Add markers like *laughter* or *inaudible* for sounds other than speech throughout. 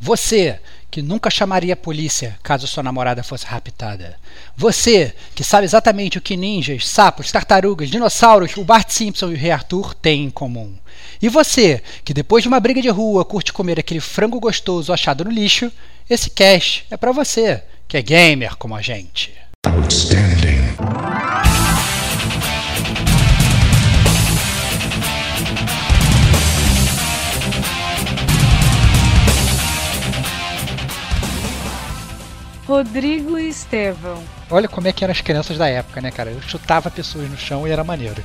Você que nunca chamaria a polícia caso sua namorada fosse raptada. Você que sabe exatamente o que ninjas, sapos, tartarugas, dinossauros, o Bart Simpson e o Rei Arthur têm em comum. E você que depois de uma briga de rua curte comer aquele frango gostoso achado no lixo, esse cast é para você que é gamer como a gente. Outstanding. Rodrigo e Estevão. Olha como é que eram as crianças da época, né, cara? Eu chutava pessoas no chão e era maneiro.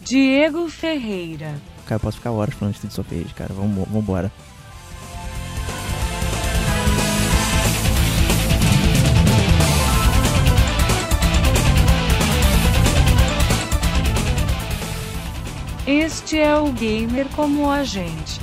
Diego Ferreira. Cara, eu posso ficar horas falando de of cara. Vamos, vamos Este é o gamer como a gente.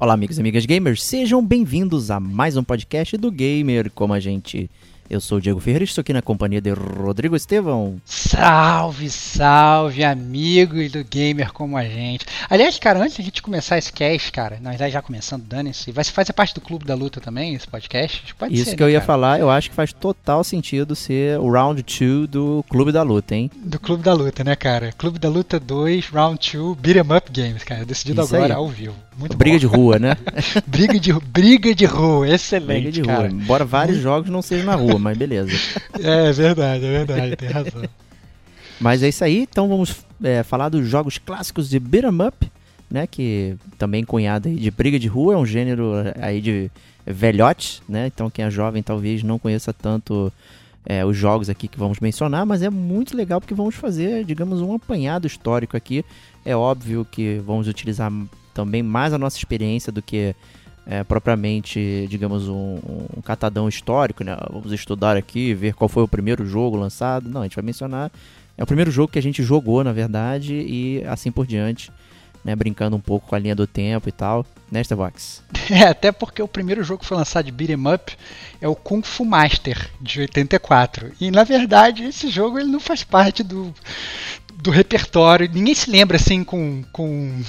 Olá, amigos e amigas gamers, sejam bem-vindos a mais um podcast do Gamer como a gente. Eu sou o Diego Ferreira estou aqui na companhia de Rodrigo Estevão. Salve, salve, amigos do Gamer como a gente. Aliás, cara, antes de a gente começar esse cast, cara, nós já começando, dane-se, vai fazer parte do Clube da Luta também, esse podcast? Pode Isso ser, que né, eu ia cara? falar, eu acho que faz total sentido ser o Round 2 do Clube da Luta, hein? Do Clube da Luta, né, cara? Clube da Luta 2, Round 2, Beat'em Up Games, cara, decidido Isso agora aí. ao vivo. Muito briga bom. de rua, né? *laughs* briga, de, briga de rua, excelente, briga de cara. rua, embora vários jogos não sejam na rua, mas beleza. É, *laughs* é verdade, é verdade, tem razão. Mas é isso aí, então vamos é, falar dos jogos clássicos de beat'em up, né, que também cunhado de briga de rua, é um gênero aí de velhote, né, então quem é jovem talvez não conheça tanto é, os jogos aqui que vamos mencionar, mas é muito legal porque vamos fazer, digamos, um apanhado histórico aqui. É óbvio que vamos utilizar também mais a nossa experiência do que é, propriamente, digamos, um, um, catadão histórico, né? Vamos estudar aqui, ver qual foi o primeiro jogo lançado. Não, a gente vai mencionar. É o primeiro jogo que a gente jogou, na verdade, e assim por diante, né? Brincando um pouco com a linha do tempo e tal, né, Starbucks? *laughs* É, até porque o primeiro jogo que foi lançado de beat'em up é o Kung Fu Master, de 84. E, na verdade, esse jogo ele não faz parte do, do repertório. Ninguém se lembra assim com, com,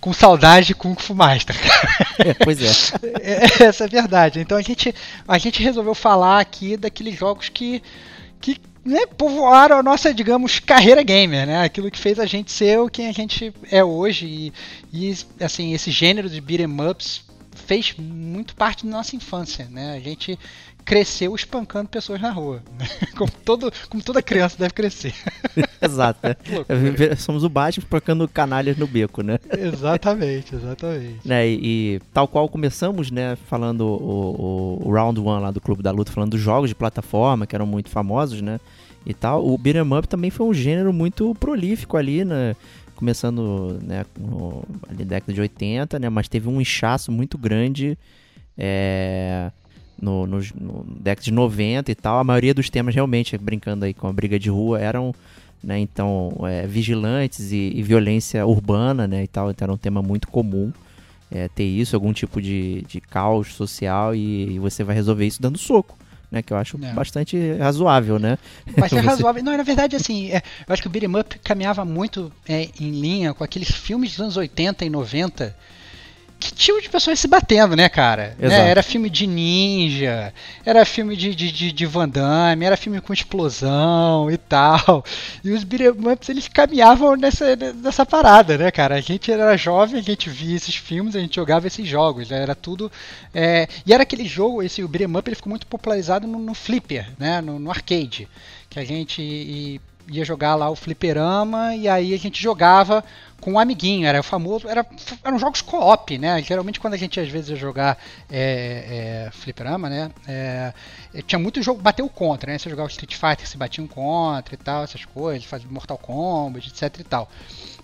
com saudade de Kung Fu Master. *laughs* É, pois é. é. Essa é a verdade. Então a gente, a gente resolveu falar aqui daqueles jogos que, que né, povoaram a nossa, digamos, carreira gamer, né? Aquilo que fez a gente ser o que a gente é hoje. E, e assim, esse gênero de beat'em ups fez muito parte da nossa infância, né? A gente cresceu espancando pessoas na rua. Né? *laughs* Como, todo, como toda criança deve crescer. *laughs* Exato. Né? Somos o Batman espancando canalhas no beco, né? *laughs* Exatamente, exatamente. Né, e, e, tal qual começamos, né, falando o, o, o Round 1 lá do Clube da Luta, falando dos jogos de plataforma que eram muito famosos, né? E tal. O beat'em up também foi um gênero muito prolífico ali, né? Começando, né, no, ali na década de 80, né? Mas teve um inchaço muito grande é, no, no, no década de 90 e tal, a maioria dos temas realmente, brincando aí com a briga de rua, eram, né, então, é, vigilantes e, e, violência urbana, né, e tal, então era um tema muito comum é, ter isso, algum tipo de, de caos social e, e, você vai resolver isso dando soco. Né, que eu acho é. bastante razoável, né? Mas *laughs* é razoável. Não, na verdade, assim, é, eu acho que o beat'em up caminhava muito é, em linha com aqueles filmes dos anos 80 e 90 que tipo de pessoas se batendo, né, cara? Né? Era filme de ninja, era filme de, de, de, de Van Damme, era filme com explosão e tal. E os beat'em ups, eles caminhavam nessa, nessa parada, né, cara? A gente era jovem, a gente via esses filmes, a gente jogava esses jogos, né? era tudo... É... E era aquele jogo, esse o up, ele ficou muito popularizado no, no flipper, né, no, no arcade, que a gente... Ia jogar lá o fliperama e aí a gente jogava com um amiguinho, era o famoso, era, eram jogos co-op, né? Geralmente quando a gente às vezes ia jogar é, é, fliperama, né? É, tinha muito jogo bateu contra, né? Você jogava Street Fighter, se batiam contra e tal, essas coisas, fazia Mortal Kombat, etc e tal.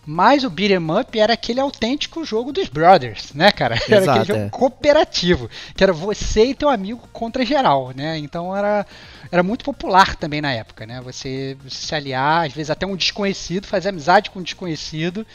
Mas o beat'em up era aquele autêntico jogo dos brothers, né, cara? *laughs* Era Exato, aquele jogo é. cooperativo, que era você e teu amigo contra geral, né? Então era, era muito popular também na época, né? Você, você se aliar, às vezes até um desconhecido, fazer amizade com um desconhecido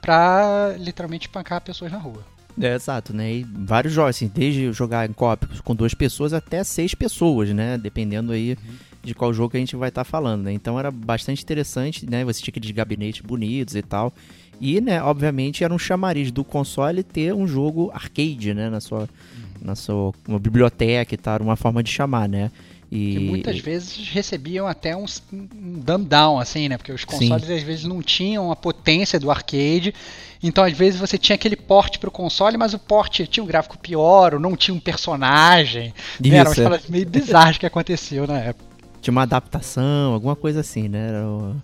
pra literalmente espancar pessoas na rua. É, exato, né? E vários jogos, assim, desde jogar em co com duas pessoas até seis pessoas, né? Dependendo aí de qual jogo a gente vai estar falando, né? Então era bastante interessante, né? Você tinha aqueles gabinetes bonitos e tal. E, né, obviamente, era um chamariz do console ter um jogo arcade, né? Na sua, na sua uma biblioteca e tal, uma forma de chamar, né? E, Que muitas vezes recebiam até um, um dumb down, assim, né? Porque os consoles às vezes não tinham a potência do arcade. Então, às vezes, você tinha aquele porte pro console, mas o porte tinha um gráfico pior, ou não tinha um personagem. né? Eram umas é. meio bizarras que aconteceu na época. tinha uma adaptação, alguma coisa assim, né? Era o-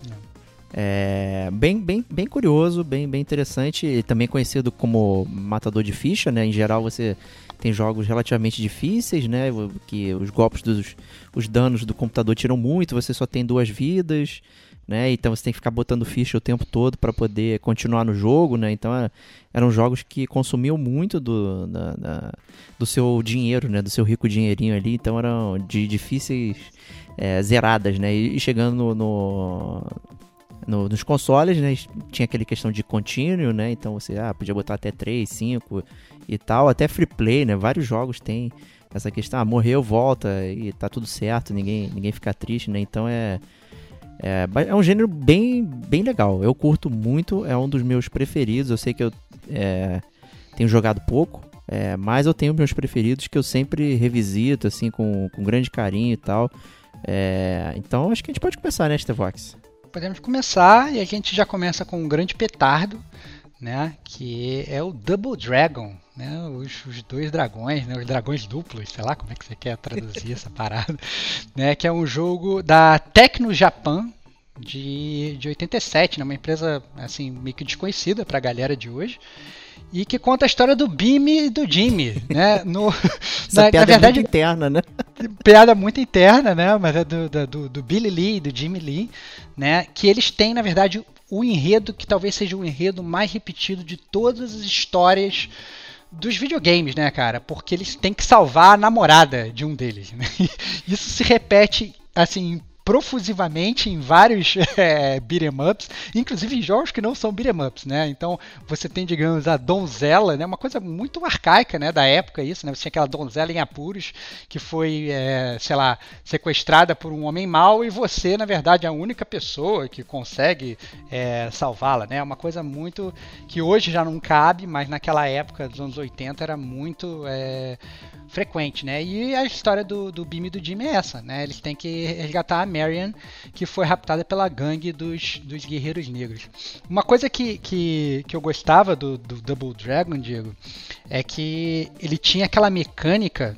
é, bem, bem, bem curioso, bem, bem interessante, e também conhecido como matador de ficha, né? Em geral você tem jogos relativamente difíceis, né? Que os golpes dos os danos do computador tiram muito, você só tem duas vidas, né? Então você tem que ficar botando ficha o tempo todo para poder continuar no jogo, né? Então é- eram jogos que consumiam muito do, da- da- do seu dinheiro, né? Do seu rico dinheirinho ali, então eram de difíceis é, zeradas, né? E, chegando no- no- nos consoles, né? Tinha aquele questão de contínuo, né? Então você ah, podia botar até 3, 5 e tal, até free play, né? Vários jogos têm essa questão, ah, morreu, volta e tá tudo certo, ninguém, ninguém fica triste, né? Então é, é, é um gênero bem, bem legal. Eu curto muito, é um dos meus preferidos. Eu sei que eu é, tenho jogado pouco, é, mas eu tenho meus preferidos que eu sempre revisito, assim, com, com grande carinho e tal. É, então acho que a gente pode começar, né, Stevox? Podemos começar e a gente já começa com um grande petardo, né? Que é o Double Dragon, né? Os, os dois dragões, né? Os dragões duplos, sei lá como é que você quer traduzir essa parada, *laughs* né? Que é um jogo da Tecno Japan de, de 87, né? Uma empresa assim meio que desconhecida para a galera de hoje. E que conta a história do Bim e do Jimmy, né? *laughs* No, Essa na, na piada verdade, é muito interna, né? piada muito interna, né? Mas é do, do, do Billy Lee e do Jimmy Lee, né? Que eles têm, na verdade, o enredo que talvez seja o enredo mais repetido de todas as histórias dos videogames, né, cara? Porque eles têm que salvar a namorada de um deles. Né? *laughs* Isso se repete, assim, profusivamente em vários *laughs* é, beat'em ups, inclusive em jogos que não são beat'em ups, né? Então você tem, digamos, a donzela, né? Uma coisa muito arcaica, né? Da época isso, né? Você tinha aquela donzela em apuros que foi, é, sei lá, sequestrada por um homem mau e você, na verdade, é a única pessoa que consegue é, salvá-la, né? É uma coisa muito que hoje já não cabe, mas naquela época dos anos 80 era muito é, frequente, né? E a história do, do Bim e do Jimmy é essa, né? Eles têm que resgatar a Marion, que foi raptada pela gangue dos, dos guerreiros negros. Uma coisa que, que, que eu gostava do, do Double Dragon, Diego, é que ele tinha aquela mecânica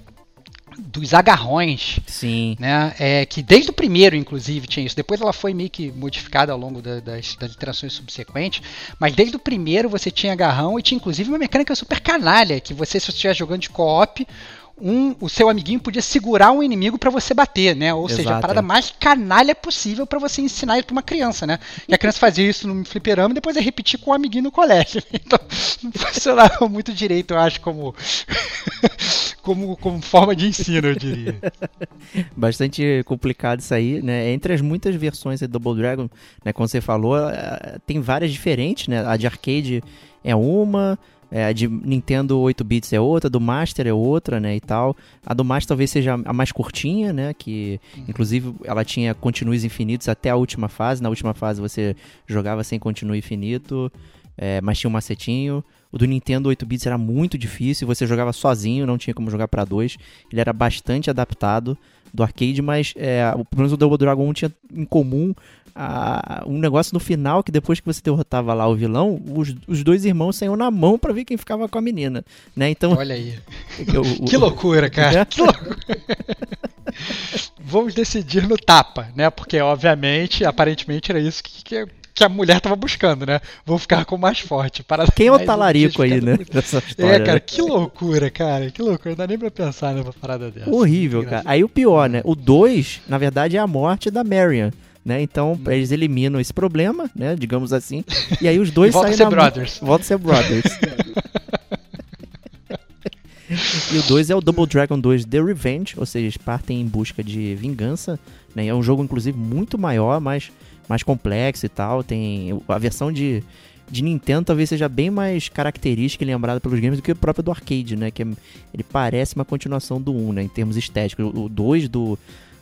dos agarrões, Sim. né? É, que desde o primeiro, inclusive, tinha isso. Depois ela foi meio que modificada ao longo da- das, das iterações subsequentes. Mas desde o primeiro você tinha agarrão e tinha inclusive uma mecânica super canalha, que você, se você estiver jogando de co-op, um, o seu amiguinho podia segurar um inimigo pra você bater, né? Ou seja, a Exato, parada é. mais canalha possível pra você ensinar isso pra uma criança, né? E a criança fazia isso no fliperama e depois ia repetir com um amiguinho no colégio. Então, *laughs* não funcionava muito direito, eu acho, como, *laughs* como, como forma de ensino, eu diria. *laughs* Bastante complicado isso aí, né? Entre as muitas versões do Double Dragon, né, como você falou, eh, tem várias diferentes, né? A de arcade é uma, é, a de Nintendo 8 bits é outra, a do Master é outra, né, e tal. A do Master talvez seja a mais curtinha, né, que inclusive ela tinha continues infinitos até a última fase. Na última fase você jogava sem continue infinito, é, mas tinha um macetinho. O do Nintendo 8 bits era muito difícil, você jogava sozinho, não tinha como jogar pra dois. Ele era bastante adaptado do arcade, mas é, pelo menos o Double Dragon 1 tinha em comum a- um negócio no final que depois que você derrotava lá o vilão, os, os dois irmãos saíam na mão pra ver quem ficava com a menina, né? Então, Olha aí. o- *laughs* o- Que loucura, cara. É? Que loucura. *laughs* Vamos decidir no tapa, né? Porque, obviamente, aparentemente era isso que, que, que a mulher tava buscando, né? Vou ficar com o mais forte. Parada quem é o talarico aí, né? Dessa história. É, cara, né? que loucura, cara. Que loucura. Não dá nem pra pensar numa parada dessa. Horrível, cara. Aí o pior, né? O 2, na verdade, é a morte da Marion. né? Então eles eliminam esse problema, né? Digamos assim. E aí os dois *laughs* Volta a saem ser na brothers. *laughs* Volta a ser brothers. *laughs* e o 2 é o Double Dragon 2 The Revenge, ou seja, eles partem em busca de vingança. Né? É um jogo, inclusive, muito maior, mais, mais complexo e tal. Tem a versão de, de Nintendo talvez seja bem mais característica e lembrada pelos games do que o próprio do arcade, né? Que é- ele parece uma continuação do 1, né? Em termos estéticos. O o 2 do,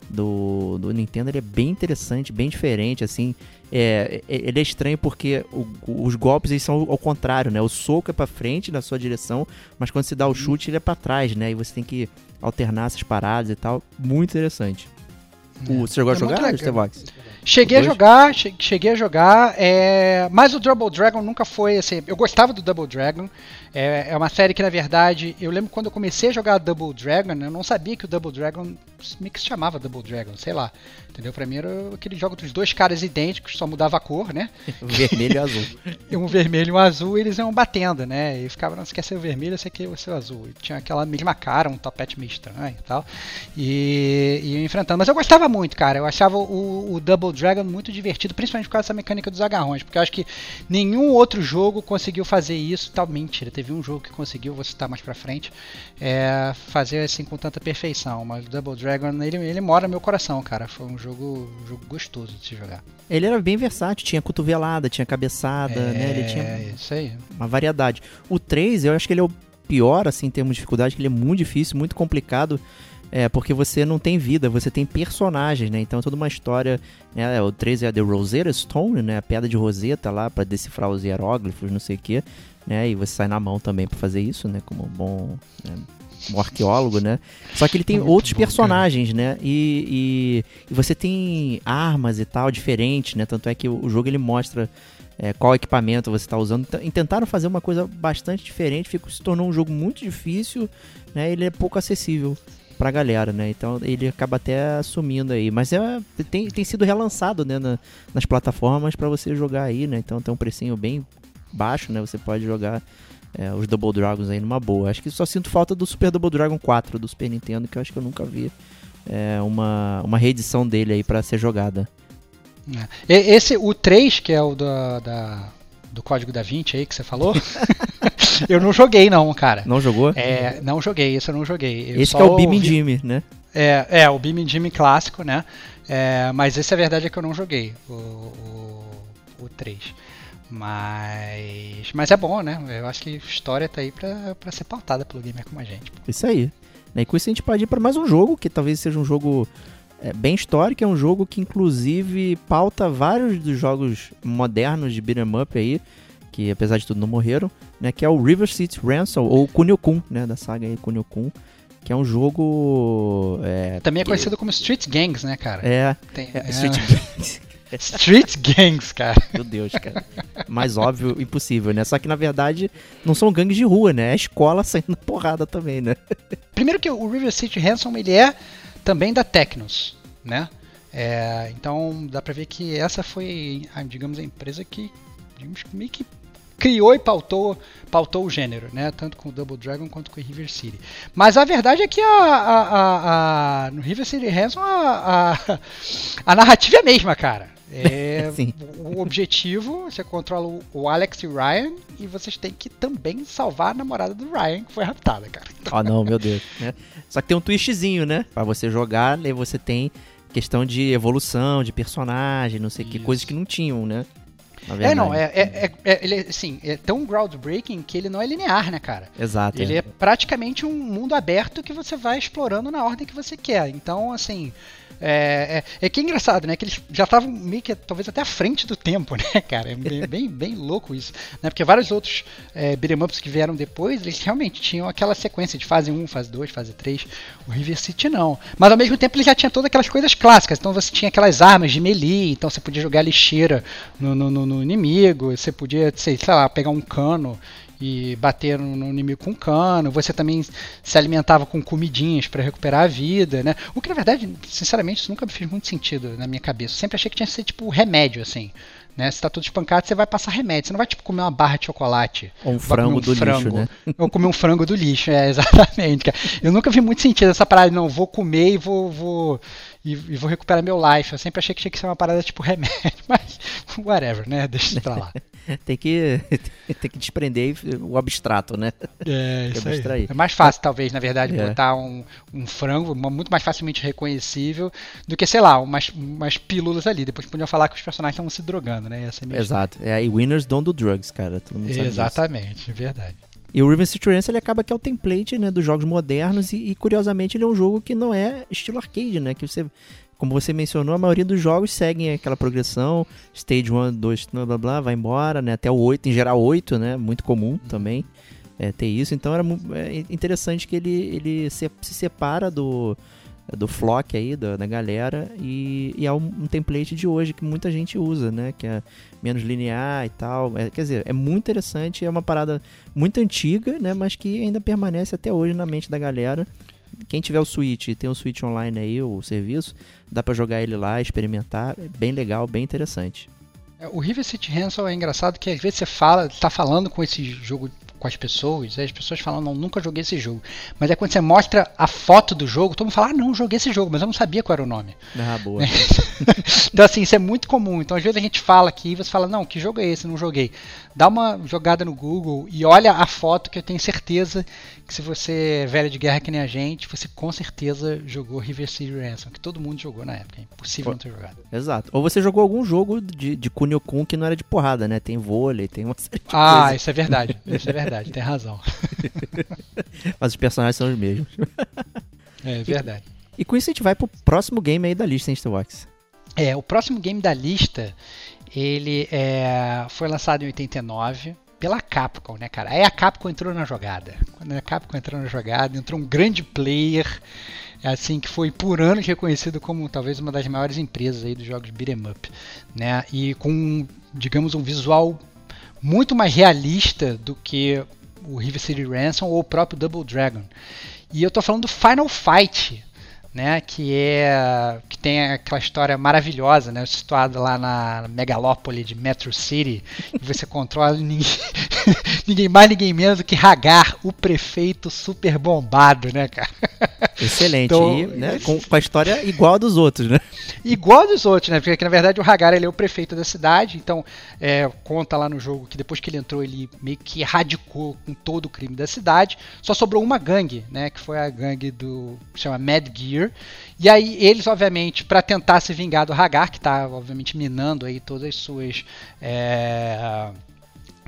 do, do Nintendo ele é bem interessante, bem diferente, assim. É, é- ele é estranho porque o- os golpes eles são ao contrário, né? O soco é pra frente na sua direção, mas quando se dá o Uhum. chute ele é pra trás, né? E você tem que alternar essas paradas e tal. Muito interessante. O, você chegou a É muito jogar. Stevox? Cheguei a jogar, che- cheguei a jogar, é, mas o Double Dragon nunca foi assim. Eu gostava do Double Dragon. É, é uma série que, na verdade, eu lembro quando eu comecei a jogar Double Dragon, eu não sabia que o Double Dragon meio que se chamava Double Dragon, sei lá. Entendeu? Pra mim era aquele jogo dos dois caras idênticos, só mudava a cor, né? *laughs* Vermelho e azul. *laughs* E um vermelho e um azul, e eles iam batendo, né? E ficava, não, você quer ser o vermelho, você quer ser o azul. E tinha aquela mesma cara, um topete meio estranho e tal. E, e ia enfrentando. Mas eu gostava muito, cara. Eu achava o, o Double Dragon muito divertido, principalmente por causa dessa mecânica dos agarrões. Porque eu acho que nenhum outro jogo conseguiu fazer isso. Tal, mentira, teve um jogo que conseguiu, vou citar mais pra frente, é, fazer assim com tanta perfeição. Mas o Double Dragon, ele, ele mora no meu coração, cara. Foi um jogo, um jogo gostoso de se jogar. Ele era bem versátil, tinha cotovelada, tinha cabeçada, né? Ele tinha É, isso aí. uma variedade. O 3, eu acho que ele é o pior, assim, em termos de dificuldade, que ele é muito difícil, muito complicado, é, porque você não tem vida, você tem personagens, né? Então é toda uma história, né? O 3 é a The Rosetta Stone, né? A pedra de Roseta lá, pra decifrar os hieróglifos, não sei o quê, né? E você sai na mão também pra fazer isso, né? Como um bom... né, um arqueólogo, né? Só que ele tem Muito outros bom, cara. personagens, né? E, e, e você tem armas e tal diferentes, né? Tanto é que o, jogo ele mostra é, qual equipamento você está usando. Então, E tentaram fazer uma coisa bastante diferente, ficou, se tornou um jogo muito difícil, né? Ele é pouco acessível pra galera, né? Então ele acaba até sumindo aí. Mas é, tem, tem sido relançado, né? na- nas plataformas pra você jogar aí, né? Então tem um precinho bem baixo, né? Você pode jogar é, os Double Dragons aí numa boa. Acho que só sinto falta do Super Double Dragon 4 do Super Nintendo, que eu acho que eu nunca vi é, uma, uma reedição dele aí pra ser jogada. É. Esse, o 3, que é o da, da- do Código da Vinci aí que você falou, *laughs* *laughs* eu não joguei não, cara. Não jogou? É, não joguei, esse eu não joguei. Eu Esse é o Beam ouvi- Jimmy, né? É, é, o Beam Jimmy clássico, né? É, mas esse a verdade é que eu não joguei, o, o, o 3. Mas, mas é bom, né? Eu acho que a história tá aí pra, pra ser pautada pelo gamer como a gente. pô. Isso aí. Né, E com isso a gente pode ir para mais um jogo, que talvez seja um jogo é, bem histórico, é um jogo que inclusive pauta vários dos jogos modernos de beat'em up aí, que apesar de tudo não morreram, né, que é o River City Ransom, ou Kunio-kun, né, da saga aí Kunio-kun, que é um jogo... É, Também é que- conhecido como Street Gangs, né, cara? É, Tem- é, é, Street... Street *laughs* Gangs, cara. Meu Deus, cara. Mais óbvio, impossível, né? Só que na verdade não são gangues de rua, né? É escola *laughs* saindo porrada também, né? Primeiro que o River City Ransom ele é também da Tecnos, né? É, então dá pra ver que essa foi, digamos, a empresa que digamos, meio que criou e pautou, pautou o gênero, né? Tanto com o Double Dragon quanto com o River City. Mas a verdade é que a, a- a- a- no River City Ransom a, a, *laughs* a narrativa é a mesma, cara. É, *laughs* o objetivo, você controla o- o Alex e o Ryan e vocês têm que também salvar a namorada do Ryan, que foi raptada, cara. Oh, *laughs* não, meu Deus. né? Só que tem um twistzinho, né? Pra você jogar, aí você tem questão de evolução, de personagem, não sei que, Isso. coisas que não tinham, né? É, não, é, é, é, é- ele, assim, é tão groundbreaking que ele não é linear, né, cara? Exato. Ele é praticamente um mundo aberto que você vai explorando na ordem que você quer. Então, assim, é, é, é que é engraçado, né? Que eles já estavam meio que talvez até à frente do tempo, *laughs* né, cara? É bem, bem, bem louco isso. Né? Porque vários outros é, ups que vieram depois, eles realmente tinham aquela sequência de fase 1, fase 2, fase 3. O River City não. Mas ao mesmo tempo ele já tinha todas aquelas coisas clássicas. Então você tinha aquelas armas de melee, então você podia jogar lixeira no, no, no- no inimigo, você podia, sei, sei lá, pegar um cano e bater no, inimigo com cano. Você também se alimentava com comidinhas para recuperar a vida, né? O que na verdade, sinceramente, isso nunca me fez muito sentido na minha cabeça. Eu sempre achei que tinha que ser tipo remédio, assim. Né? Se tá todo espancado, você vai passar remédio. Você não vai tipo comer uma barra de chocolate. Ou um frango um do frango. lixo, né? Ou comer um frango do lixo, é, *laughs* exatamente. Cara. Eu nunca vi muito sentido essa parada, não, vou comer e vou, vou, e, e, vou recuperar meu life. Eu sempre achei que tinha que ser uma parada tipo remédio, *laughs* mas whatever, né? Deixa isso pra lá. *laughs* tem, que, *laughs* tem que desprender o abstrato, né? É, *laughs* isso aí. É mais fácil, talvez, na verdade, é. botar um, um frango muito mais facilmente reconhecível do que, sei lá, umas, umas pílulas ali. Depois podiam falar que os personagens estavam se drogando, né? Exato. É, e winners don't do drugs, cara. Todo mundo sabe Exatamente, disso. verdade. E o River City Ransom ele acaba que é o template né, dos jogos modernos e, e, curiosamente ele é um jogo que não é estilo arcade, né? Que você, como você mencionou, a maioria dos jogos seguem aquela progressão, stage 1, 2, blá blá blá, vai embora, né? Até o 8, em geral 8, né? Muito comum também é, ter isso. Então era é interessante que ele, ele se, se separa do, do flock aí, da, da galera, e, e é um, um, template de hoje que muita gente usa, né? Que é menos linear e tal. É, quer dizer, é muito interessante, é uma parada muito antiga, né? Mas que ainda permanece até hoje na mente da galera. Quem tiver o Switch e tem o Switch online aí, o serviço, dá para jogar ele lá, experimentar, é bem legal, bem interessante. É, o River City Ransom é engraçado que às vezes você fala, tá falando com esse jogo com as pessoas, as pessoas falam, não, nunca joguei esse jogo. Mas é quando você mostra a foto do jogo, todo mundo fala, ah, não, joguei esse jogo, mas eu não sabia qual era o nome. Ah, boa. *laughs* então, assim, isso é muito comum. Então, às vezes a gente fala aqui e você fala, não, que jogo é esse? Não joguei. Dá uma jogada no Google e olha a foto que eu tenho certeza que se você é velho de guerra que nem a gente, você com certeza jogou River City Ransom, que todo mundo jogou na época. É impossível Pô, não ter jogado. Exato. Ou você jogou algum jogo de, de Kunio Kun que não era de porrada, né? Tem vôlei, tem uma série de Ah, coisa. isso é verdade. Isso é verdade, *laughs* tem razão. *laughs* Mas os personagens são os mesmos. É verdade. E, e com isso a gente vai pro próximo game aí da lista, hein, Starbox? É, o próximo game da lista, ele é, foi lançado em 89 pela Capcom, né, cara? Aí a Capcom entrou na jogada. Quando a Capcom entrou na jogada, entrou um grande player, assim, que foi por anos reconhecido como talvez uma das maiores empresas aí dos jogos beat'em up, né? E com, digamos, um visual muito mais realista do que o River City Ransom ou o próprio Double Dragon. E eu tô falando do Final Fight, né, que é que tem aquela história maravilhosa, né, situada lá na megalópole de Metro City, *laughs* e você controla ninguém, *laughs* ninguém mais ninguém menos do que Hagar, o prefeito super bombado, né, cara? Excelente, então, e, né, com, com, a história igual a dos outros, né? Igual a dos outros, né? Porque na verdade o Hagar ele é o prefeito da cidade, então é, conta lá no jogo que depois que ele entrou ele meio que erradicou com todo o crime da cidade, só sobrou uma gangue, né, que foi a gangue do que chama Mad Gear e aí eles, obviamente, para tentar se vingar do Hagar, que está obviamente minando aí todas as suas é,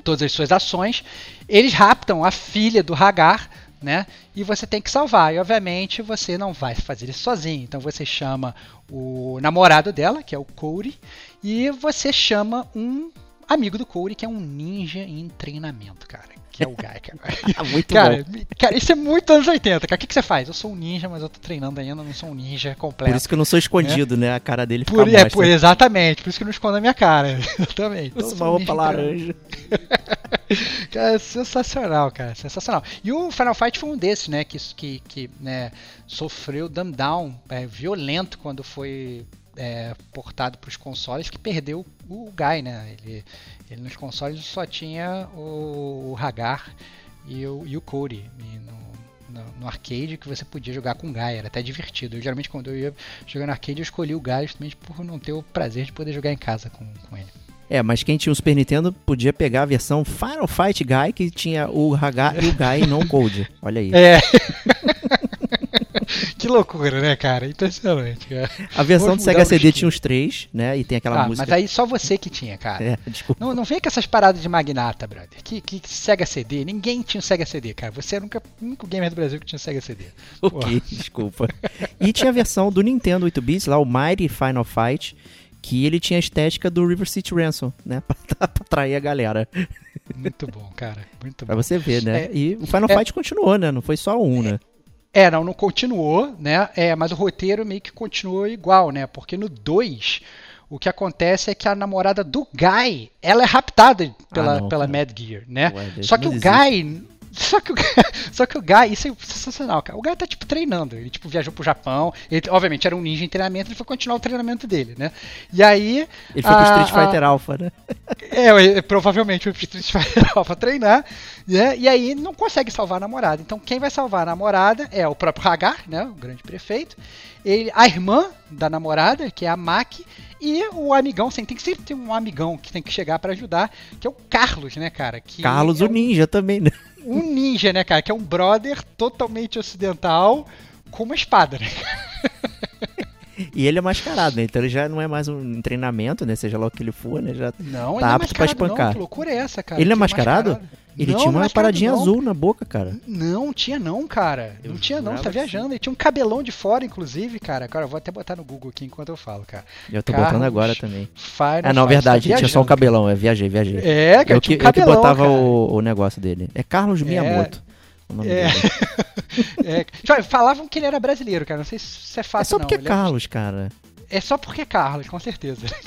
todas as suas ações, eles raptam a filha do Hagar, né? E você tem que salvar. E obviamente você não vai fazer isso sozinho. Então você chama o namorado dela, que é o Cody, e você chama um amigo do Cody, que é um ninja em treinamento, cara que é o Guy, cara. *laughs* muito cara, bom. Cara, isso é muito anos 80, cara. O que, que você faz? Eu sou um ninja, mas eu tô treinando ainda, não sou um ninja completo. Por isso que eu não sou escondido, né? né? A cara dele fica por, é, por, Exatamente, por isso que eu não escondo a minha cara. *laughs* Exatamente. Então, uma roupa laranja. *laughs* cara, é sensacional, cara. Sensacional. E o Final Fight foi um desses, né? Que, que, que né, sofreu dumb down é, violento quando foi é, portado para os consoles que perdeu o Guy, né? Ele, ele nos consoles só tinha o, o Hagar e o, e o Cody. E no, no, no, arcade que você podia jogar com o Guy, era até divertido. Eu, geralmente quando eu ia jogar no arcade eu escolhi o Guy justamente por não ter o prazer de poder jogar em casa com, com ele. É, mas quem tinha o Super Nintendo podia pegar a versão Final Fight Guy que tinha o Hagar e o Guy não Code. Olha aí. É. *laughs* *laughs* que loucura, né, cara? Impressionante, cara. A versão do Sega CD tinha uns três, né? E tem aquela ah, música. Mas aí só você que tinha, cara. É, desculpa. Não, não vem com essas paradas de magnata, brother. Que, que Sega CD. Ninguém tinha um Sega CD, cara. Você era o único gamer do Brasil que tinha Sega CD. Ok, Porra. *laughs* desculpa. E tinha a versão do Nintendo 8 bits, lá, o Mighty Final Fight que ele tinha a estética do River City Ransom, né? Pra, *laughs* pra atrair a galera. Muito bom, cara. Muito bom. Pra você ver, né? É, e o Final é, Fight continuou, né? Não foi só um, é, né? É, não, não continuou, né? É, mas o roteiro meio que continuou igual, né? Porque no 2, o que acontece é que a namorada do Guy, ela é raptada pela, ah, não, pela Mad Gear, né? Ué, Só que o Guy, Só que, o, *laughs* só que o Guy, isso é sensacional, cara. O Guy tá, tipo, treinando. Ele, tipo, viajou pro Japão. Ele, obviamente, era um ninja em treinamento, ele foi continuar o treinamento dele, né? E aí. Ele foi pro Street Fighter a, Alpha, né? É, provavelmente foi pro Street *laughs* Fighter Alpha treinar, né? E aí não consegue salvar a namorada. Então, quem vai salvar a namorada é o próprio Hagar, né? O grande prefeito. Ele, a irmã da namorada, que é a Maki, e o amigão, assim, tem que sempre ter um amigão que tem que chegar para ajudar, que é o Carlos, né, cara? Que Carlos é o ninja também, né? Um ninja, né, cara? Que é um brother totalmente ocidental com uma espada, né? *laughs* E ele é mascarado, né? Então ele já não é mais um treinamento, né? Seja lá o que ele for, né? Já não, tá apto pra espancar. Não, que loucura é essa, cara? Ele é mascarado? mascarado? Ele não, tinha uma paradinha não. azul na boca, cara. Não, tinha não, cara. Eu não tinha não, você tá viajando. Ele tinha um cabelão de fora, inclusive, cara. Cara, eu vou até botar no Google aqui enquanto eu falo, cara. Eu tô Carlos botando agora também. Final ah, não, verdade, tá tinha só o cabelão. Eu viajei, viajei. É, cara, eu, que, um cabelão, eu que botava o, o, negócio dele. É Carlos Miyamoto. É. É. *laughs* é. Falavam que ele era brasileiro, cara. Não sei se é fácil. É só porque não. é Carlos, cara. É só porque é Carlos, com certeza. *laughs*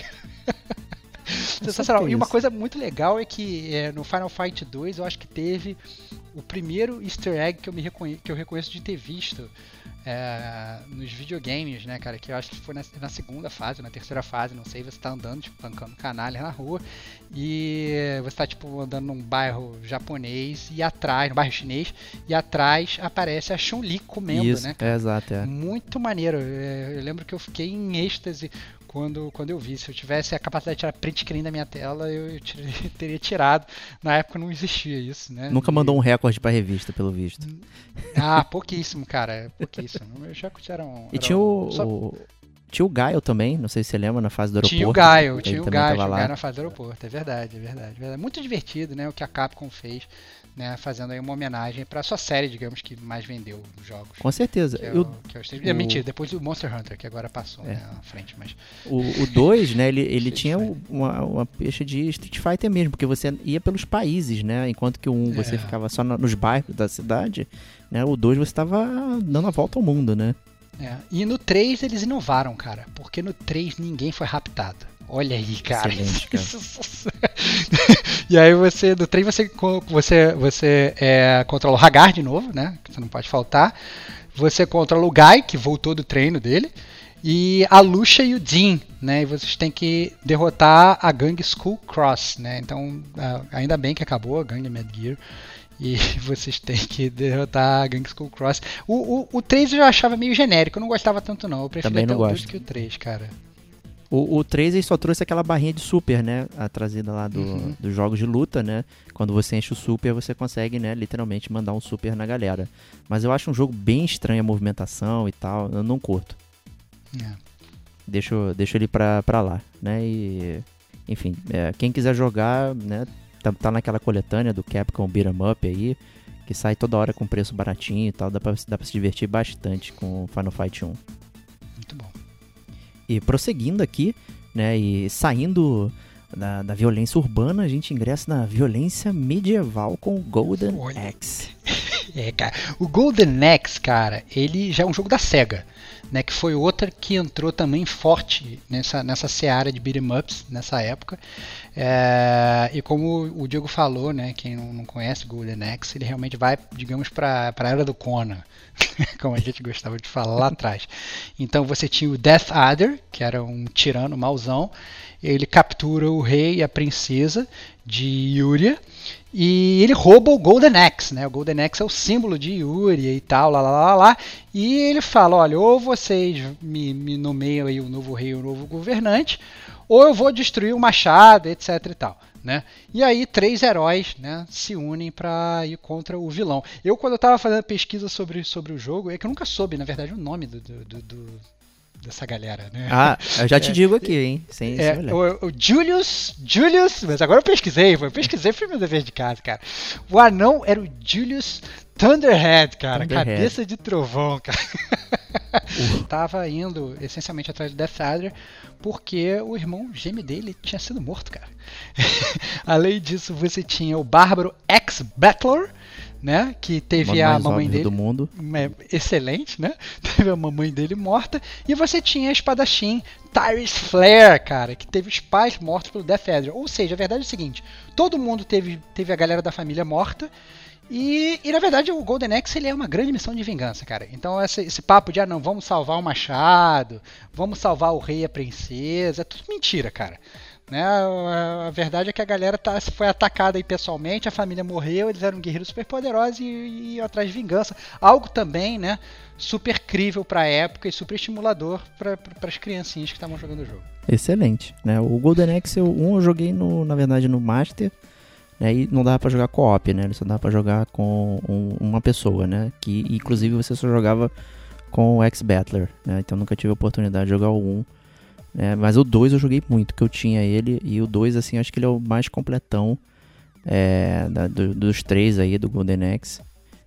Sensacional. E uma coisa muito legal é que é, no Final Fight 2 eu acho que teve o primeiro easter egg que eu, me reconhe que eu reconheço de ter visto é, nos videogames, né, cara? Que eu acho que foi na, na, segunda fase, na terceira fase, não sei. Você tá andando, tipo, pancando canalha na rua e você tá, tipo, andando num bairro japonês e atrás, no bairro chinês, e atrás aparece a Chun-Li comendo, Isso, né? É, exato, é. Muito maneiro. É, eu lembro que eu fiquei em êxtase quando, quando eu vi. Se eu tivesse a capacidade de tirar print screen da minha tela, eu, eu tirei, *laughs* teria tirado. Na época não existia isso, né? Nunca mandou um recorde pra revista, pelo visto. Ah, pouquíssimo, cara. Pouquíssimo. Já eram. E tinha o, só... o. Tinha o Gaio também, não sei se você lembra, na fase do aeroporto. Tinha o Gaio, tinha o Gaio, tinha o Gaio na fase do aeroporto, é verdade, é verdade, é verdade. Muito divertido, né, o que a Capcom fez né, fazendo aí uma homenagem para sua série, digamos, que mais vendeu jogos. Com certeza. Que é, o, que é, o, é mentira, depois o Monster Hunter, que agora passou é. né, à frente. Mas... O 2, né, ele, ele *laughs* tinha uma, uma peixe de Street Fighter mesmo, porque você ia pelos países, né, enquanto que o 1 um, você é. ficava só no, nos bairros da cidade, né, o 2 você estava dando a volta ao mundo, né. É. E no 3 eles inovaram, cara, porque no 3 ninguém foi raptado. Olha aí, cara. *laughs* E aí você, do trem, você, você, você é, controla o Hagar de novo, né? Que você não pode faltar. Você controla o Guy, que voltou do treino dele. E a Lucia e o Dean, né? E vocês têm que derrotar a gangue Skull Cross, né? Então, ainda bem que acabou a gangue Mad Gear. E *laughs* vocês têm que derrotar a gangue Skull Cross. O, o, o 3 eu já achava meio genérico, eu não gostava tanto não. Eu preferia até o 2 que o 3, cara. O, o 3 ele só trouxe aquela barrinha de super, né? A trazida lá do, uhum. dos jogos de luta, né? Quando você enche o super, você consegue, né? Literalmente mandar um super na galera. Mas eu acho um jogo bem estranho a movimentação e tal. Eu não curto. É. Deixo, deixo ele pra, pra lá, né? E, enfim, é, quem quiser jogar, né? Tá, tá naquela coletânea do Capcom Beat'em Up aí. Que sai toda hora com preço baratinho e tal. Dá pra, dá pra se divertir bastante com Final Fight 1. E prosseguindo aqui, né, e saindo da, da, violência urbana, a gente ingressa na violência medieval com o Golden Olha. Axe. *laughs* é, cara. O Golden Axe, cara, ele já é um jogo da SEGA, né, que foi outra que entrou também forte nessa, nessa seara de beat'em ups nessa época. É, e como o Diego falou, né, quem não, conhece o Golden Axe, ele realmente vai, digamos, para a era do Conan. *laughs* como a gente gostava de falar lá atrás. Então você tinha o Death Adder, que era um tirano mauzão, ele captura o rei e a princesa de Yuria e ele rouba o Golden Axe, né? O Golden Axe é o símbolo de Yuria e tal, lá, lá, lá, lá. E ele fala, olha, ou vocês me, me nomeiam aí o novo rei, o novo governante, ou eu vou destruir o machado, etc e tal. Né? E aí três heróis né, se unem para ir contra o vilão. Eu quando eu estava fazendo pesquisa sobre, sobre o jogo, é que eu nunca soube, na verdade, o nome do, do, do dessa galera, né? Ah, eu já *laughs* te é, digo aqui, hein? Sem, é, sem o, o, Julius, Julius, mas agora eu pesquisei, eu pesquisei foi meu dever de casa, cara. O anão era o Julius Thunderhead, cara, Thunderhead. cabeça de trovão, cara. Uh. Tava indo essencialmente atrás do Death Adder porque o irmão gêmeo dele tinha sido morto, cara. *laughs* Além disso, você tinha o bárbaro ex-Battler, né? Que teve a mamãe dele. Do mundo. É, excelente, né? *laughs* Teve a mamãe dele morta. E você tinha a espadachim Tyrese Flare, cara, que teve os pais mortos pelo Death Adder. Ou seja, a verdade é o seguinte: todo mundo teve, teve a galera da família morta E, e, na verdade o Golden Axe ele é uma grande missão de vingança, cara. Então esse, esse, papo de ah não, vamos salvar o machado, vamos salvar o rei e a princesa, é tudo mentira, cara. Né? A, a, verdade é que a galera tá, foi atacada aí pessoalmente, a família morreu, eles eram guerreiros super poderosos e, e atrás de vingança. Algo também, né? Super crível para a época e super estimulador para as criancinhas que estavam jogando o jogo. Excelente, né? O Golden Axe, um eu joguei no, na verdade no Master né? E não dava para jogar co-op, né? Só dava para jogar com um, uma pessoa, né? Que inclusive você só jogava com o X-Battler, né? Então nunca tive a oportunidade de jogar o 1. Né? Mas o 2 eu joguei muito, que eu tinha ele. E o 2, assim, acho que ele é o mais completão é, da, do, dos três aí, do Golden Axe.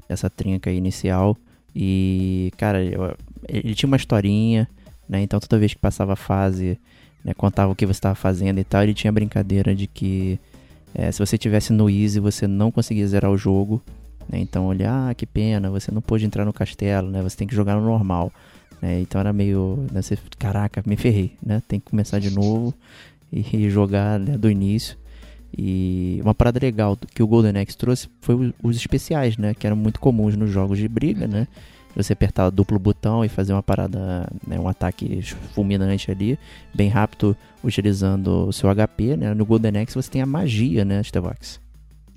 Essa trinca inicial. E, cara, eu, ele tinha uma historinha, né? Então toda vez que passava a fase, né, contava o que você estava fazendo e tal, ele tinha a brincadeira de que é, se você tivesse no Easy, você não conseguia zerar o jogo. Né? Então, olha, ah, que pena, você não pôde entrar no castelo, né? Você tem que jogar no normal. Né? Então era meio. Né? Você, caraca, me ferrei, né? Tem que começar de novo e, *laughs* e jogar né, do início. E uma parada legal que o Golden Axe trouxe foi os especiais, né? Que eram muito comuns nos jogos de briga, né? Você apertar duplo botão e fazer uma parada, né, um ataque fulminante ali, bem rápido, utilizando o seu HP, né? No Golden Axe você tem a magia, né, Stevox?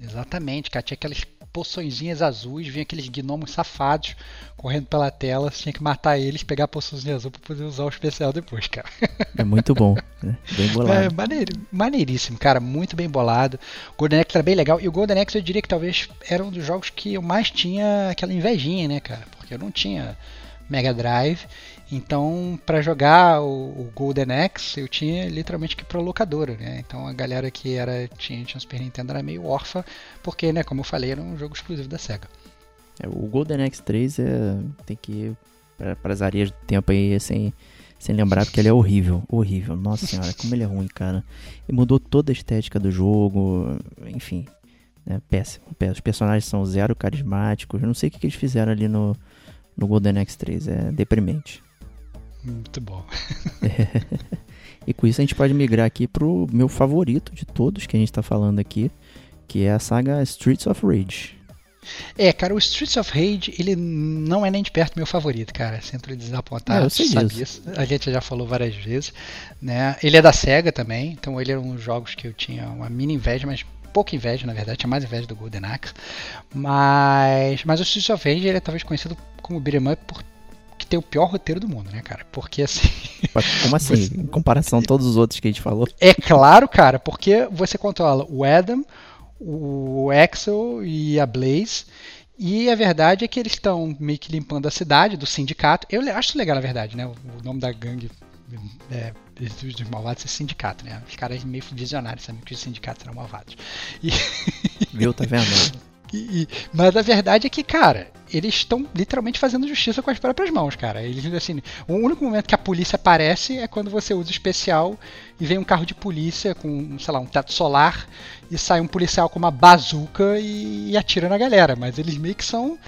Exatamente, cara. Tinha aquelas poçõezinhas azuis, vinha aqueles gnomos safados correndo pela tela, você tinha que matar eles, pegar a poçãozinha azul pra poder usar o especial depois, cara. É muito bom, *laughs* né? Bem bolado. É, maneiro, maneiríssimo, cara, muito bem bolado. O Golden Axe era bem legal, e o Golden Axe eu diria que talvez era um dos jogos que eu mais tinha aquela invejinha, né, cara? Porque eu não tinha Mega Drive, então, para jogar o, o, Golden Axe, eu tinha literalmente que ir pra locadora, né? Então a galera que era tinha, tinha Super Nintendo era meio órfã, porque, né, como eu falei, era um jogo exclusivo da SEGA. É, o Golden Axe 3 é, tem que ir para as areias do tempo aí sem, sem lembrar, porque ele é horrível, horrível. Nossa senhora, como ele é ruim, cara. E mudou toda a estética do jogo, enfim, né, péssimo, péssimo. Os personagens são zero carismáticos, eu não sei o que, que eles fizeram ali no, no Golden Axe 3, é deprimente. Muito bom. *laughs* e com isso a gente pode migrar aqui pro meu favorito de todos que a gente está falando aqui, que é a saga Streets of Rage. É, cara, o Streets of Rage, ele não é nem de perto meu favorito, cara. Sempre desapontado, é, eu sei sabia. Disso. A gente já falou várias vezes, né? Ele é da SEGA também, então ele era um dos jogos que eu tinha uma mini inveja, mas pouca inveja, na verdade, tinha mais inveja do Golden Axe. Mas, mas o Streets of Rage, ele é talvez conhecido como beat'em up por que tem o pior roteiro do mundo, né, cara? Porque assim. Como *laughs* assim? Você... Em comparação a todos os outros que a gente falou? É claro, cara, porque você controla o Adam, o Axel e a Blaze. E a verdade é que eles estão meio que limpando a cidade do sindicato. Eu acho legal, na verdade, né? O nome da gangue é, dos malvados é sindicato, né? Os caras meio visionários sabem que os sindicatos eram malvados. E... *laughs* Viu, tá vendo? *laughs* E, mas a verdade é que, cara, eles estão literalmente fazendo justiça com as próprias mãos, cara. Eles, assim, o único momento que a polícia aparece é quando você usa o especial e vem um carro de polícia com, sei lá, um teto solar e sai um policial com uma bazuca e, e atira na galera. Mas eles meio que são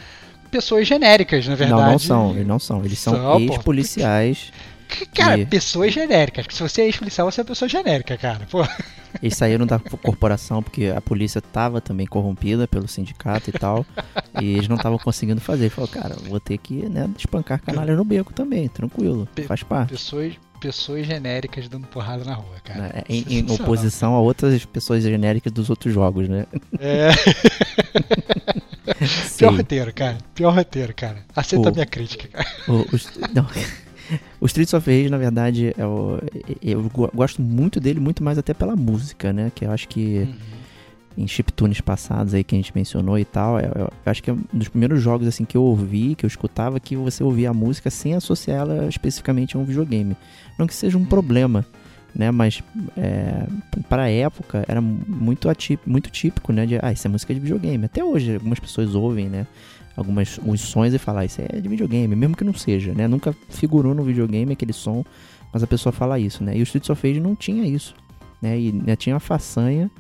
pessoas genéricas, na verdade. Não, não são, eles não são. Eles são, ex-policiais. Cara, e... pessoas genéricas. Se você é ex-policial, você é pessoa genérica, cara. Pô. Eles *laughs* saíram da corporação porque a polícia estava também corrompida pelo sindicato e tal. e eles não estavam conseguindo fazer. Falou, cara, vou ter que né, espancar canalha no beco também, tranquilo. faz parte. Pessoas, pessoas genéricas dando porrada na rua, cara. É, em, em oposição a outras pessoas genéricas dos outros jogos, né? É. *laughs* Pior roteiro, cara. Pior roteiro, cara. Aceita o, a minha crítica, cara. O, os, não. *laughs* O Streets of Rage, na verdade, eu, eu, gosto muito dele, muito mais até pela música, né? Que eu acho que uhum. em chiptunes passados aí que a gente mencionou e tal, eu, eu, acho que é um dos primeiros jogos assim que eu ouvi, que eu escutava, que você ouvia a música sem associar ela especificamente a um videogame. Não que seja um uhum. problema, né? Mas é, para época era muito, atípico, muito típico, né? De, ah, isso é música de videogame. Até hoje algumas pessoas ouvem, né? Algumas uns sons e falar isso é de videogame, mesmo que não seja, né? Nunca figurou no videogame aquele som, mas a pessoa fala isso, né? E o Streets of Rage não tinha isso, né? E né, tinha a façanha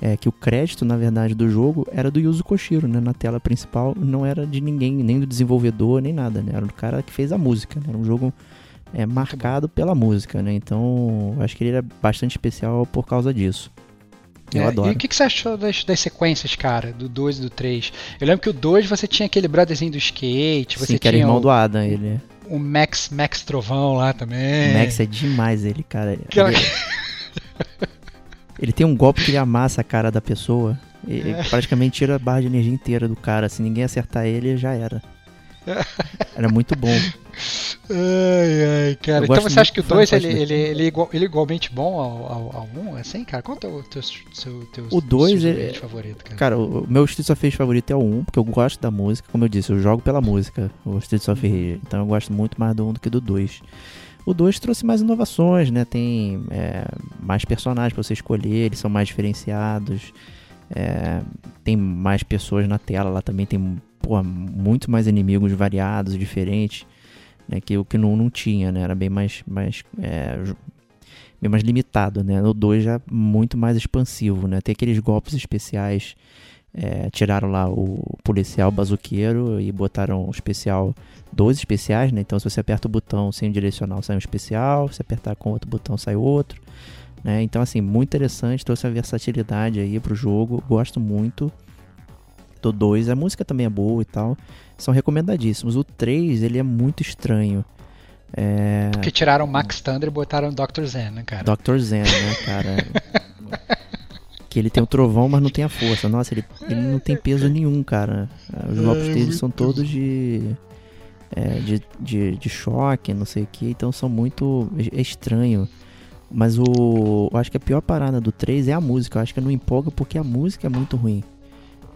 é, que o crédito, na verdade, do jogo era do Yuzo Koshiro, né? Na tela principal não era de ninguém, nem do desenvolvedor, nem nada, né? Era do cara que fez a música, né? Era um jogo é, marcado pela música, né? Então, acho que ele era bastante especial por causa disso. Eu É, adoro. E o que, que você achou das, das sequências, cara, do 2 e do 3? Eu lembro que o 2 você tinha aquele brotherzinho do skate, você Sim, que era irmão o, do Adam, ele. o Max, Max Trovão lá também. Max é demais ele, cara. Aquela- Ele, *laughs* ele tem um golpe que ele amassa a cara da pessoa. E É. praticamente tira a barra de energia inteira do cara. Se ninguém acertar ele, já era. *laughs* Era muito bom. Ai, ai, cara. Eu Então você acha que o muito 2 do ele, ele, ele, é igual- ele é igualmente bom ao 1, ao, um, assim, cara? Qual é o teu, seu, teu O dois, ele- favorito, cara? Cara, o meu Streets of Rage favorito é o 1, porque eu gosto da música. Como eu disse, eu jogo pela música, o Streets of Rage. Então eu gosto muito mais do 1 do que do 2. O 2 trouxe mais inovações, né? Tem é, mais personagens pra você escolher, eles são mais diferenciados. É, tem mais pessoas na tela, lá também tem pô, muito mais inimigos variados, diferentes. Né, que o que não, não tinha, né? Era bem mais, mais, é, bem mais limitado, né? No 2 já muito mais expansivo, né? Tem aqueles golpes especiais. é, tiraram lá o policial bazuqueiro e botaram o especial, dois especiais, né? Então se você aperta o botão sem o direcional sai um especial, se apertar com outro botão sai outro. Né? Então assim, muito interessante, trouxe a versatilidade aí pro jogo, gosto muito do 2, a música também é boa e tal, são recomendadíssimos. O 3, ele é muito estranho. É, Porque tiraram o Max Thunder e botaram o Dr. Zen, né, cara? Dr. Zen, né, cara? *laughs* que ele tem o trovão, mas não tem a força. Nossa, ele, ele não tem peso nenhum, cara. Os golpes É, dele são todos de, é, de, de, de choque, não sei o que, então são muito. É estranho. Mas o. Eu acho que a pior parada do 3 é a música. Eu acho que não empolga porque a música é muito ruim.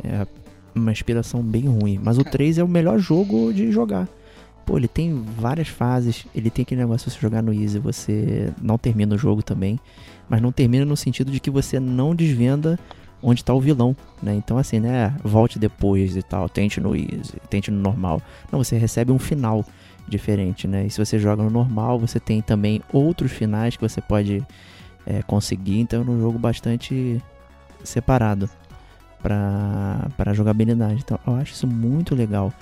É uma inspiração bem ruim. Mas o 3 é o melhor jogo de jogar. Pô, ele tem várias fases. Ele tem aquele negócio de você jogar no Easy, você não termina o jogo também. Mas não termina no sentido de que você não desvenda onde tá o vilão, né? Então assim, né? Volte depois e tal, tente no Easy, tente no normal. Não, você recebe um final diferente, né? E se você joga no normal, você tem também outros finais que você pode é, conseguir. Então é um jogo bastante separado para para jogabilidade. Então eu acho isso muito legal.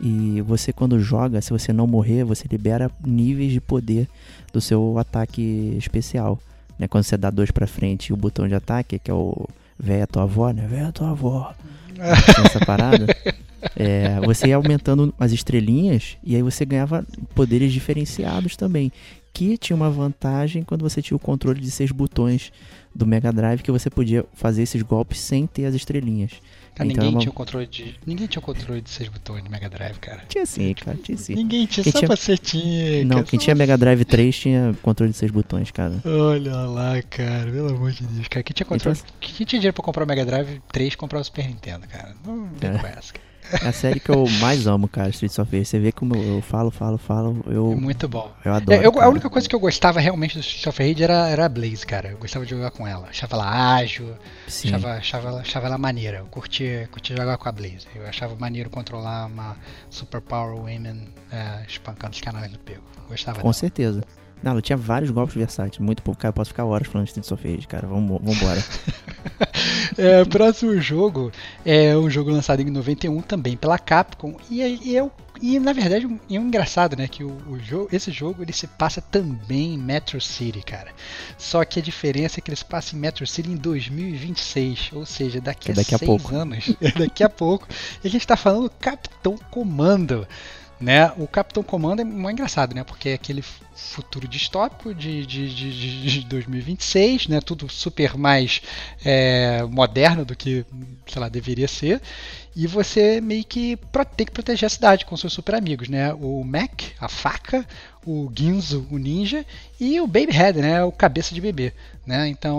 E você quando joga, se você não morrer, você libera níveis de poder do seu ataque especial. Né? Quando você dá dois pra frente e o botão de ataque, que é o véia tua avó, né? Véia tua avó. *laughs* Essa parada. *laughs* É, você ia aumentando as estrelinhas e aí você ganhava poderes diferenciados também. Que tinha uma vantagem quando você tinha o controle de seis botões do Mega Drive que você podia fazer esses golpes sem ter as estrelinhas. Cara, Então ninguém uma- tinha o controle de. Ninguém tinha o controle de seis botões do Mega Drive, cara. Tinha sim, cara, tinha sim. Ninguém tinha, Quem só tinha- você tinha. Não, cara, quem só tinha Mega Drive 3 tinha controle de seis botões, cara. Olha lá, cara, pelo amor de Deus, cara. Quem tinha controle. Então- Quem tinha dinheiro pra comprar o Mega Drive 3 comprar o Super Nintendo, cara. Não vem É. com essa, cara. É a série que eu mais amo, cara, Streets of Rage. Você vê como eu falo, falo, falo, É eu, muito bom. eu adoro. É, eu- a única coisa que eu gostava realmente do Street of Rage era, era a Blaze, cara. Eu gostava de jogar com ela. Achava ela ágil, Sim. achava, achava, ela, achava ela maneira. Eu curtia, curtia jogar com a Blaze. Eu achava maneiro controlar uma Super Power Women é, espancando os canais do pego. Gostava Com dela. certeza. Não, ela tinha vários golpes versáteis, muito bom. Cara, eu posso ficar horas falando de Streets of Rage, cara. Vamos, vambora. *laughs* É, o próximo jogo é um jogo lançado em 91 também pela Capcom e, é- e, é e, na verdade é um engraçado, né, que o, o jogo, esse jogo ele se passa também em Metro City, cara. Só que a diferença é que ele se passa em Metro City em 2026, ou seja, daqui, É daqui a seis pouco. anos, é daqui a pouco. E a gente está falando Capitão Comando. Né? O Capitão Comando é muito engraçado, né? Porque é aquele futuro distópico de, de, de, de- de 2026, né? Tudo super mais é, moderno do que, sei lá, deveria ser. E você meio que tem que proteger a cidade com seus super amigos, né? O Mac, a faca, o Ginzo, o ninja, e o Babyhead, né? O cabeça de bebê, né? Então,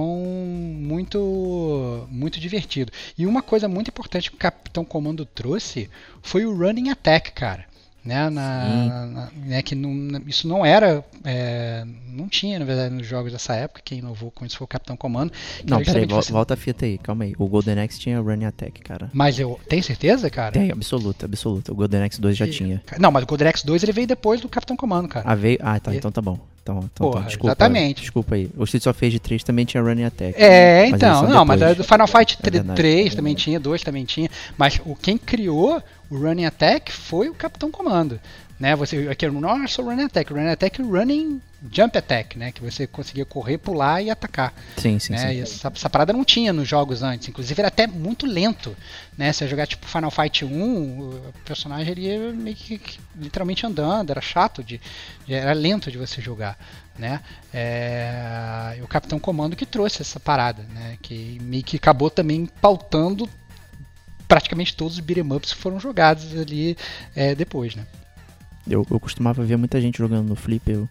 muito muito divertido. E uma coisa muito importante que o Capitão Comando trouxe foi o Running Attack, cara. Né, na, na- né, que não, isso não era, é, não tinha na verdade nos jogos dessa época. Quem inovou com isso foi o Capitão Comando. Não, era peraí, vol- você- volta a fita aí, calma aí. O Golden Axe tinha Running Attack, cara. Mas eu tem certeza, cara? Tem, absoluta, absoluta. O Golden Axe 2 já E- tinha. Não, mas o Golden Axe 2 ele veio depois do Capitão Comando, cara. Ah, veio? Ah, tá, E- então tá bom. Então, então, Porra, tá, desculpa. exatamente. Desculpa aí. O Streets of Rage 3 também tinha Running Attack. É, Mas então, não, mas depois. é do Final Fight É verdade, 3 é também verdade. tinha, 2 também tinha, mas o quem criou o Running Attack foi o Capitão Comando. Né, você aqui, nossa, o Running Attack, o Running Attack Running jump attack, né? Que você conseguia correr, pular e atacar. Sim, sim, né? sim. Essa, essa, parada não tinha nos jogos antes. Inclusive era até muito lento. Né? Se você jogar tipo Final Fight 1, o personagem ele ia meio que, literalmente andando, era chato de, era lento de você jogar. Né? É, e o Capitão Comando que trouxe essa parada, né? Que meio que acabou também pautando praticamente todos os beat'em ups foram jogados ali é, depois, né? Eu, eu costumava ver muita gente jogando no Flipper o,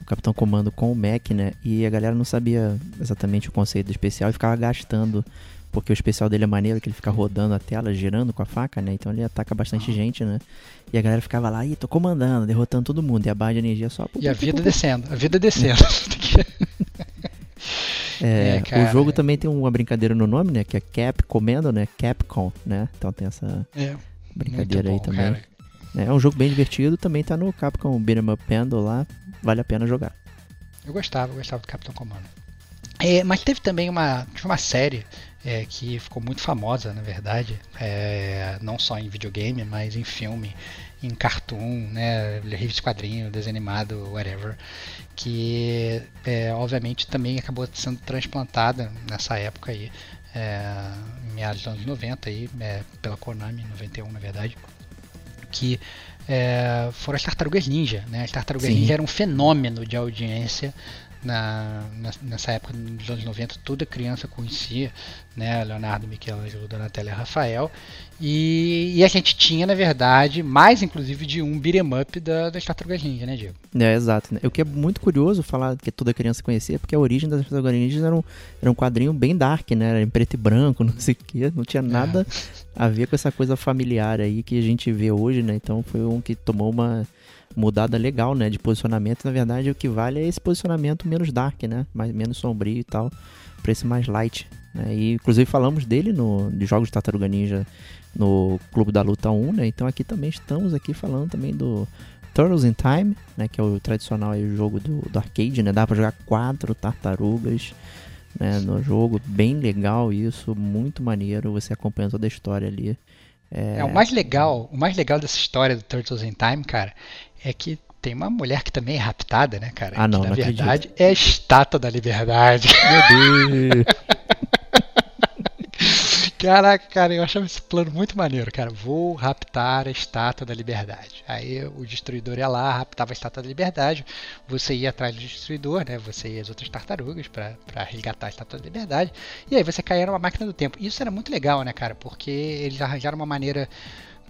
o Capitão Comando com o Mac, né? E a galera não sabia exatamente o conceito do especial e ficava gastando, porque o especial dele é maneiro, que ele fica rodando a tela, girando com a faca, né? Então ele ataca bastante gente, né? E a galera ficava lá, ih, tô comandando, derrotando todo mundo, e a barra de energia só... E a vida descendo, a vida descendo. *laughs* É, é, o jogo também tem uma brincadeira no nome, né? Que é Cap Comando, né? Capcom, né? Então tem essa é, brincadeira bom, aí também. Cara. É um jogo bem divertido, também tá no Capcom Beat'em Up Pendle lá, vale a pena jogar. Eu gostava, eu gostava do Capitão Comando. É, mas teve também uma, uma série é, que ficou muito famosa, na verdade, é, não só em videogame, mas em filme, em cartoon, né, revista quadrinho, desenho animado, whatever, que é, obviamente também acabou sendo transplantada nessa época aí, é, meados dos anos 90 aí, é, pela Konami, 91 na verdade, que é, foram as Tartarugas Ninja, né? As Tartarugas Sim. Ninja eram um fenômeno de audiência na, nessa época dos anos 90 toda criança conhecia, né, Leonardo, Michelangelo, Donatello e Rafael, e, e, a gente tinha, na verdade, mais inclusive de um beat'em up da, das Tartarugas Ninja, né, Diego? É, exato. Né? O que é muito curioso falar que toda criança conhecia, porque a origem das Tartarugas Ninja era um, era um quadrinho bem dark, né, era em preto e branco, *laughs* não sei o que, não tinha nada é. a ver com essa coisa familiar aí que a gente vê hoje, né, então foi um que tomou uma mudada legal, né, de posicionamento. Na verdade, o que vale é esse posicionamento menos dark, né, mais menos sombrio e tal, para esse mais light. Né? E inclusive falamos dele no de jogos de Tartaruga Ninja no Clube da Luta 1, né? Então aqui também estamos aqui falando também do Turtles in Time, né, que é o tradicional aí, jogo do, do arcade, né? Dá para jogar quatro tartarugas. Né, no jogo, bem legal isso, muito maneiro, você acompanhando toda a história ali. É... é, o mais legal, o mais legal dessa história do Turtles in Time, cara, é que tem uma mulher que também é raptada, né, cara? Ah, não, que, na não verdade acredito. é a estátua da liberdade. Meu Deus! *laughs* Caraca, cara, eu achava esse plano muito maneiro, cara. Vou raptar a estátua da liberdade. Aí o destruidor ia lá, raptava a estátua da liberdade. Você ia atrás do destruidor, né? Você e as outras tartarugas para resgatar a estátua da liberdade. E aí você caía numa máquina do tempo. Isso era muito legal, né, cara? Porque eles arranjaram uma maneira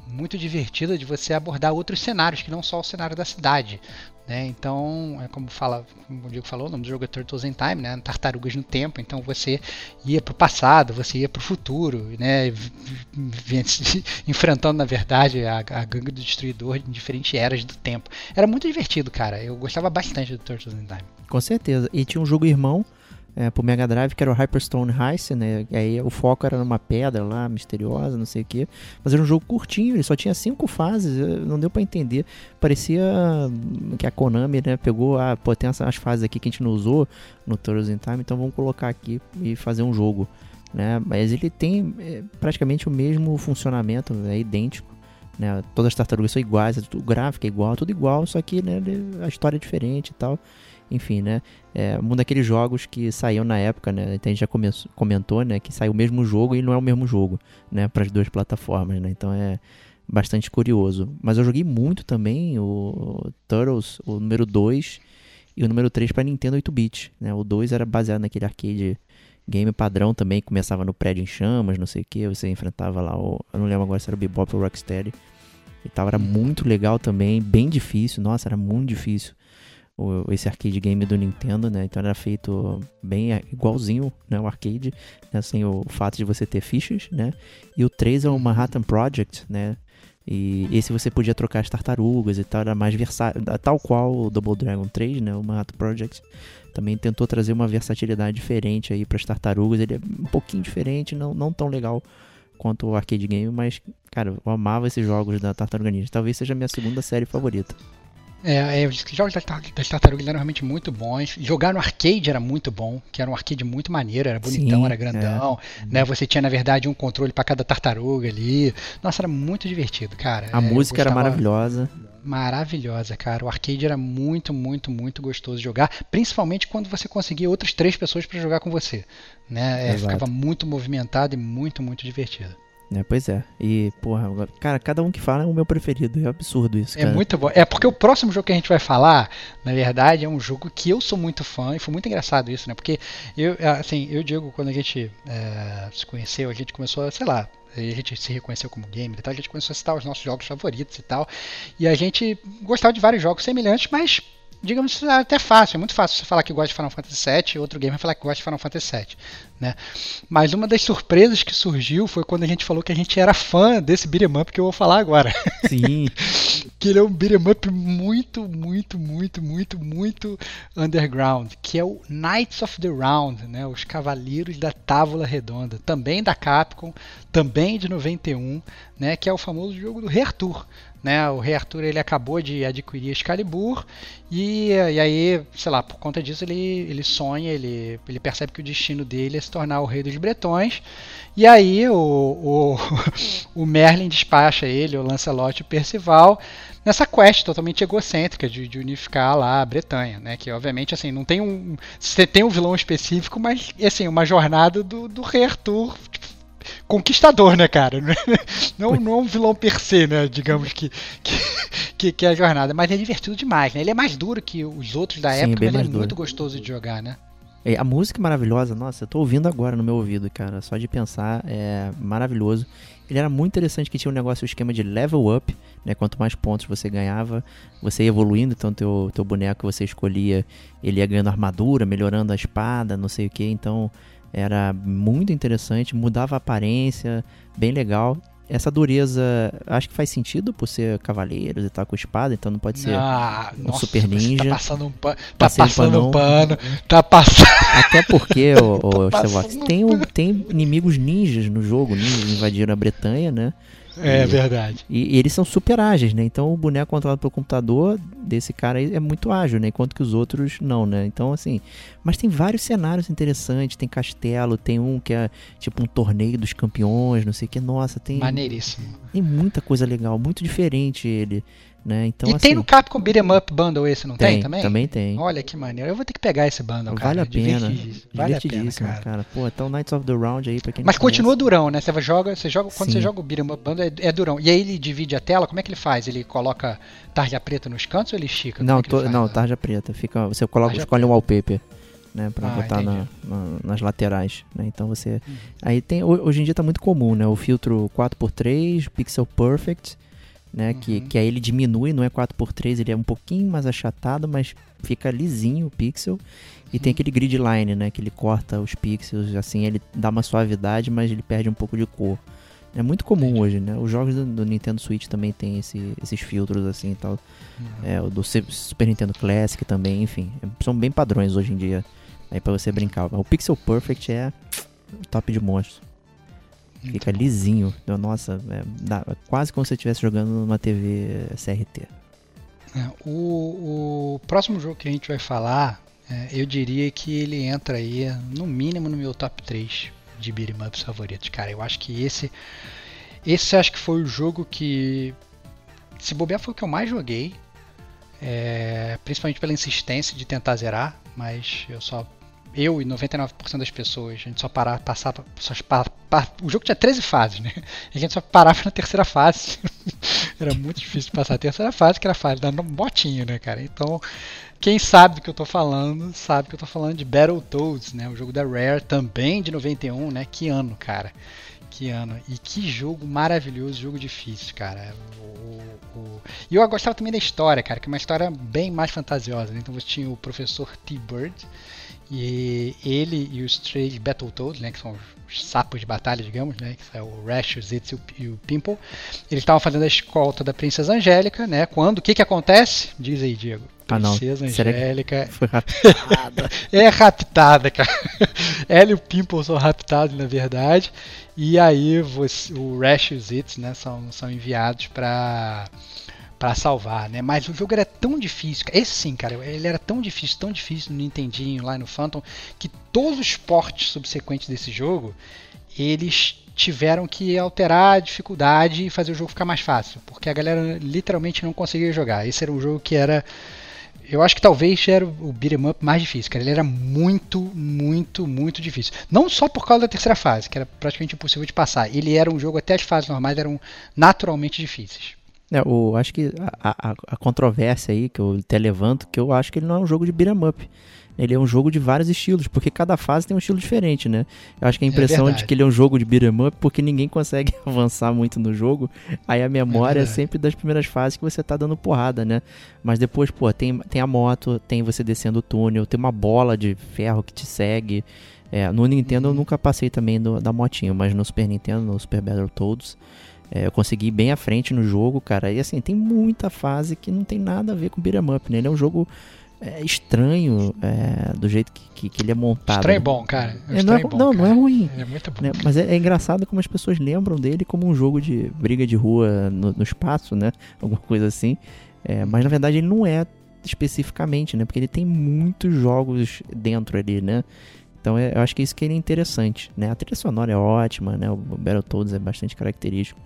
muito divertida de você abordar outros cenários que não só o cenário da cidade. Né? Então, é como fala, como o Diego falou, o nome do jogo é Turtles in Time, né? Tartarugas no tempo. Então você ia para o passado, você ia para o futuro, né? *laughs* enfrentando na verdade a, a gangue do destruidor em diferentes eras do tempo. Era muito divertido, cara. Eu gostava bastante do Turtles in Time. Com certeza. E tinha um jogo irmão é, pro Mega Drive, que era o Hyperstone Heist, né? Aí o foco era numa pedra lá, misteriosa, não sei o que. Mas era um jogo curtinho, ele só tinha cinco fases, não deu para entender. Parecia que a Konami, né, pegou, ah, pô, tem essas fases aqui que a gente não usou no Turtles in Time, então vamos colocar aqui e fazer um jogo. Né? Mas ele tem é, praticamente o mesmo funcionamento, é idêntico. Né? Todas as tartarugas são iguais, o gráfico é igual, tudo igual, só que né, a história é diferente e tal enfim, né? É um daqueles jogos que saíam na época, né? Então a gente já começou, comentou, né? Que saiu o mesmo jogo e não é o mesmo jogo, né? Para as duas plataformas, né? Então é bastante curioso. Mas eu joguei muito também o Turtles, o número 2 e o número 3 para Nintendo 8-bit, né? O 2 era baseado naquele arcade game padrão também, começava no prédio em chamas, não sei o que, você enfrentava lá o... Eu não lembro agora se era o Bebop ou o Rocksteady. E tal, era muito legal também, bem difícil, nossa, era muito difícil o, esse arcade game do Nintendo, né? Então era feito bem igualzinho, né? O arcade, né? sem o fato de você ter fichas, né? E o 3 é o Manhattan Project, né? E esse você podia trocar as tartarugas e tal, era mais versátil, tal qual o Double Dragon 3, né? O Manhattan Project também tentou trazer uma versatilidade diferente aí para as tartarugas. Ele é um pouquinho diferente, não, não tão legal quanto o arcade game, mas cara, eu amava esses jogos da Tartaruga Ninja. Talvez seja a minha segunda série favorita. É, é, os jogos das tartarugas eram realmente muito bons. Jogar no arcade era muito bom, que era um arcade muito maneiro, era bonitão, Sim, era grandão. é. Né? Você tinha, na verdade, um controle para cada tartaruga ali. Nossa, era muito divertido, cara. A É, música era maravilhosa. maravilhosa, cara. O arcade era muito, muito, muito gostoso de jogar, principalmente quando você conseguia outras três pessoas para jogar com você, né? É, ficava muito movimentado e muito, muito divertido. É, pois é. E, porra, cara, cada um que fala é o meu preferido. É absurdo isso. É cara. É muito bom. É porque o próximo jogo que a gente vai falar, na verdade, é um jogo que eu sou muito fã e foi muito engraçado isso, né? Porque eu, assim, eu digo, quando a gente é, se conheceu, a gente começou, sei lá, a gente se reconheceu como gamer e tal, a gente começou a citar os nossos jogos favoritos e tal. E a gente gostava de vários jogos semelhantes, mas digamos, é até fácil, é muito fácil você falar que gosta de Final Fantasy VII, outro gamer falar que gosta de Final Fantasy VII, né? Mas uma das surpresas que surgiu foi quando a gente falou que a gente era fã desse beat'em up que eu vou falar agora. Sim. *laughs* que ele é um beat'em up muito, muito, muito, muito, muito underground, que é o Knights of the Round, né? Os Cavaleiros da Távola Redonda, também da Capcom, também de 91, né? Que é o famoso jogo do Rei Arthur. Né, o Rei Arthur ele acabou de adquirir Excalibur e, e aí, sei lá, por conta disso ele, ele sonha, ele, ele percebe que o destino dele é se tornar o rei dos bretões. E aí o, o, *laughs* o Merlin despacha ele, o Lancelot e o Percival nessa quest totalmente egocêntrica de, de, unificar lá a Bretanha, né? Que obviamente assim não tem um você tem um vilão específico, mas assim uma jornada do, do rei Arthur tipo, conquistador, né, cara? *laughs* Não, não é um vilão per se, né? Digamos que, que, que, é a jornada. Mas é divertido demais, né? Ele é mais duro que os outros da Sim, época, mas ele é duro. muito gostoso de jogar, né? É, a música é maravilhosa, nossa, eu tô ouvindo agora no meu ouvido, cara. Só de pensar, é maravilhoso. Ele era muito interessante que tinha um negócio, o um esquema de level up, né? Quanto mais pontos você ganhava, você ia evoluindo, então teu, teu boneco que você escolhia, ele ia ganhando armadura, melhorando a espada, não sei o que, então era muito interessante, mudava a aparência, bem legal. Essa dureza, acho que faz sentido por ser cavaleiros e tal com espada, então não pode ser ah, um nossa, super ninja. Tá passando um, pa tá passando um pano, tá passando. *laughs* Até porque, o, o tá tem, um, tem inimigos ninjas no jogo, ninjas invadiram a Bretanha, né? É e, verdade. E, e, eles são super ágeis, né? Então o boneco controlado pelo computador desse cara aí é muito ágil, né? Enquanto que os outros não, né? Então, assim. Mas tem vários cenários interessantes. Tem castelo, tem um que é tipo um torneio dos campeões, não sei o que. Nossa, tem. Maneiríssimo. Tem muita coisa legal, muito diferente ele. Né? Então, e assim, tem no Capcom Beat'em Up Bundle esse, não tem, tem, também? Também tem. Olha que maneiro. Eu vou ter que pegar esse bundle, cara. Vale a pena. Vale a pena, cara. cara. Pô, então Knights of the Round aí pra quem Mas continua durão, né? Você joga, você joga quando Sim. você joga o Beat'em Up Bundle é, é, durão. E aí ele divide a tela, como é que ele faz? Ele coloca tarja preta nos cantos ou ele estica? Não, é to, não, tarja preta. Fica, você coloca, escolhe um wallpaper. Né, para ah, botar na, na, nas laterais, né? Então você uhum. aí tem hoje em dia tá muito comum, né? O filtro 4x3, pixel perfect, né? Uhum. Que, que aí ele diminui, não é 4x3, ele é um pouquinho mais achatado, mas fica lisinho o pixel. E uhum. tem aquele grid line, né? Que ele corta os pixels, assim, ele dá uma suavidade, mas ele perde um pouco de cor. É muito comum Entendi. hoje, né? Os jogos do, do, Nintendo Switch também tem esse, esses filtros assim e tal. Uhum. É, o do Super Nintendo Classic também, enfim. São bem padrões hoje em dia aí para você brincar. O Pixel Perfect é top de monstro. Fica lisinho. Nossa, é, dá, quase como se você estivesse jogando numa TV CRT. É, o, o, próximo jogo que a gente vai falar, é, eu diria que ele entra aí, no mínimo, no meu top 3 de beat'em ups favoritos. Cara, eu acho que esse. Esse acho que foi o jogo que. Se bobear foi o que eu mais joguei. É, principalmente pela insistência de tentar zerar, mas eu só eu e 99% das pessoas, a gente só parava, passava, só, pa, pa, o jogo tinha 13 fases, né? *laughs* A gente só parava na terceira fase. *laughs* era muito difícil passar a terceira fase, que era a fase da botinho, né, cara? Então, quem sabe do que eu tô falando, sabe que eu tô falando de Battletoads, né? O jogo da Rare, também de 91, né? Que ano, cara? Que ano. E que jogo maravilhoso, jogo difícil, cara. O, o... E eu gostava também da história, cara, que é uma história bem mais fantasiosa. Né? Então você tinha o professor T-Bird, e ele e os três Battletoads, né, que são os sapos de batalha, digamos, né, que é o Rash, o Zitz e o Pimple, eles estavam fazendo a escolta da Princesa Angélica, né? Quando o que que acontece? Diz aí, Diego. Princesa ah, Angélica foi raptada. *laughs* é raptada, cara. *laughs* Ela e o Pimple são raptados, na verdade. E aí você, o Rash e o Zitz, né, são, são enviados para para salvar, né? Mas o jogo era tão difícil, esse sim, cara, ele era tão difícil, tão difícil no Nintendinho lá no Phantom, que todos os portes subsequentes desse jogo eles tiveram que alterar a dificuldade e fazer o jogo ficar mais fácil, porque a galera literalmente não conseguia jogar. Esse era um jogo que era eu acho que talvez era o beat'em up mais difícil, cara. Ele era muito, muito, muito difícil. Não só por causa da terceira fase, que era praticamente impossível de passar. Ele era um jogo, até as fases normais eram naturalmente difíceis. É, o, acho que a, a, a, controvérsia aí que eu até levanto, que eu acho que ele não é um jogo de beat'em up. Ele é um jogo de vários estilos, porque cada fase tem um estilo diferente, né? Eu acho que a é impressão é de que ele é um jogo de beat'em up porque ninguém *laughs* consegue *laughs* avançar muito no jogo. Aí a memória é, é, sempre das primeiras fases que você tá dando porrada, né? Mas depois, pô, tem, tem a moto, tem você descendo o túnel, tem uma bola de ferro que te segue. É, no Nintendo eu uhum. nunca passei também do, da motinha, mas no Super Nintendo, no Super Battletoads, é, eu consegui ir bem à frente no jogo, cara. E assim, tem muita fase que não tem nada a ver com beat'em up, né? Ele é um jogo é, estranho é, do jeito que, que, que, ele é montado. Estranho é bom, cara. É, não, é, bom, não, cara. não é ruim. É muito bom. Né? Mas é, é, engraçado como as pessoas lembram dele como um jogo de briga de rua no, no espaço, né? *laughs* Alguma coisa assim. É, mas na verdade ele não é especificamente, né? Porque ele tem muitos jogos dentro ali, né? Então é, eu acho que isso que ele é interessante, né? A trilha sonora é ótima, né? O Battletoads é bastante característico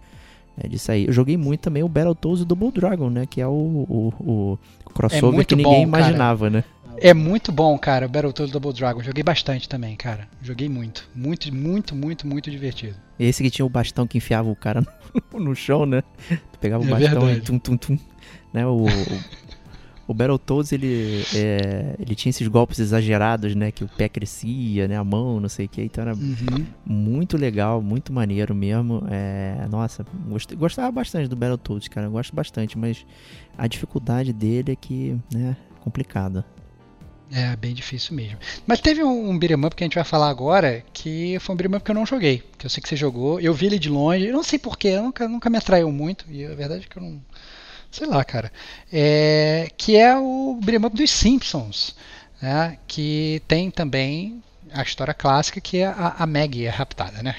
é disso aí. Eu joguei muito também o Battletoads e Double Dragon, né? Que é o, o, o crossover é que ninguém bom, imaginava, né? É muito bom, cara, o Battletoads Double Dragon. Joguei bastante também, cara. Joguei muito. Muito, muito, muito, muito divertido. Esse que tinha o bastão que enfiava o cara *laughs* no, no chão, né? Tu pegava o é bastão verdade. e tum, tum, tum. Né? O, o Battletoads, ele, é, ele tinha esses golpes exagerados, né? Que o pé crescia, né? A mão, não sei o que. Então era uhum. muito legal, muito maneiro mesmo. É, nossa, gostava bastante do Battletoads, cara. Eu gosto bastante, mas a dificuldade dele é que, né? Complicada. É, bem difícil mesmo. Mas teve um, um beat'em up que a gente vai falar agora, que foi um beat'em up que eu não joguei. Que eu sei que você jogou. Eu vi ele de longe. Eu não sei porquê, nunca, nunca me atraiu muito. E a verdade é que eu não sei lá, cara, é, que é o beat'em up dos Simpsons, né, que tem também a história clássica que é a, a Maggie é raptada, né?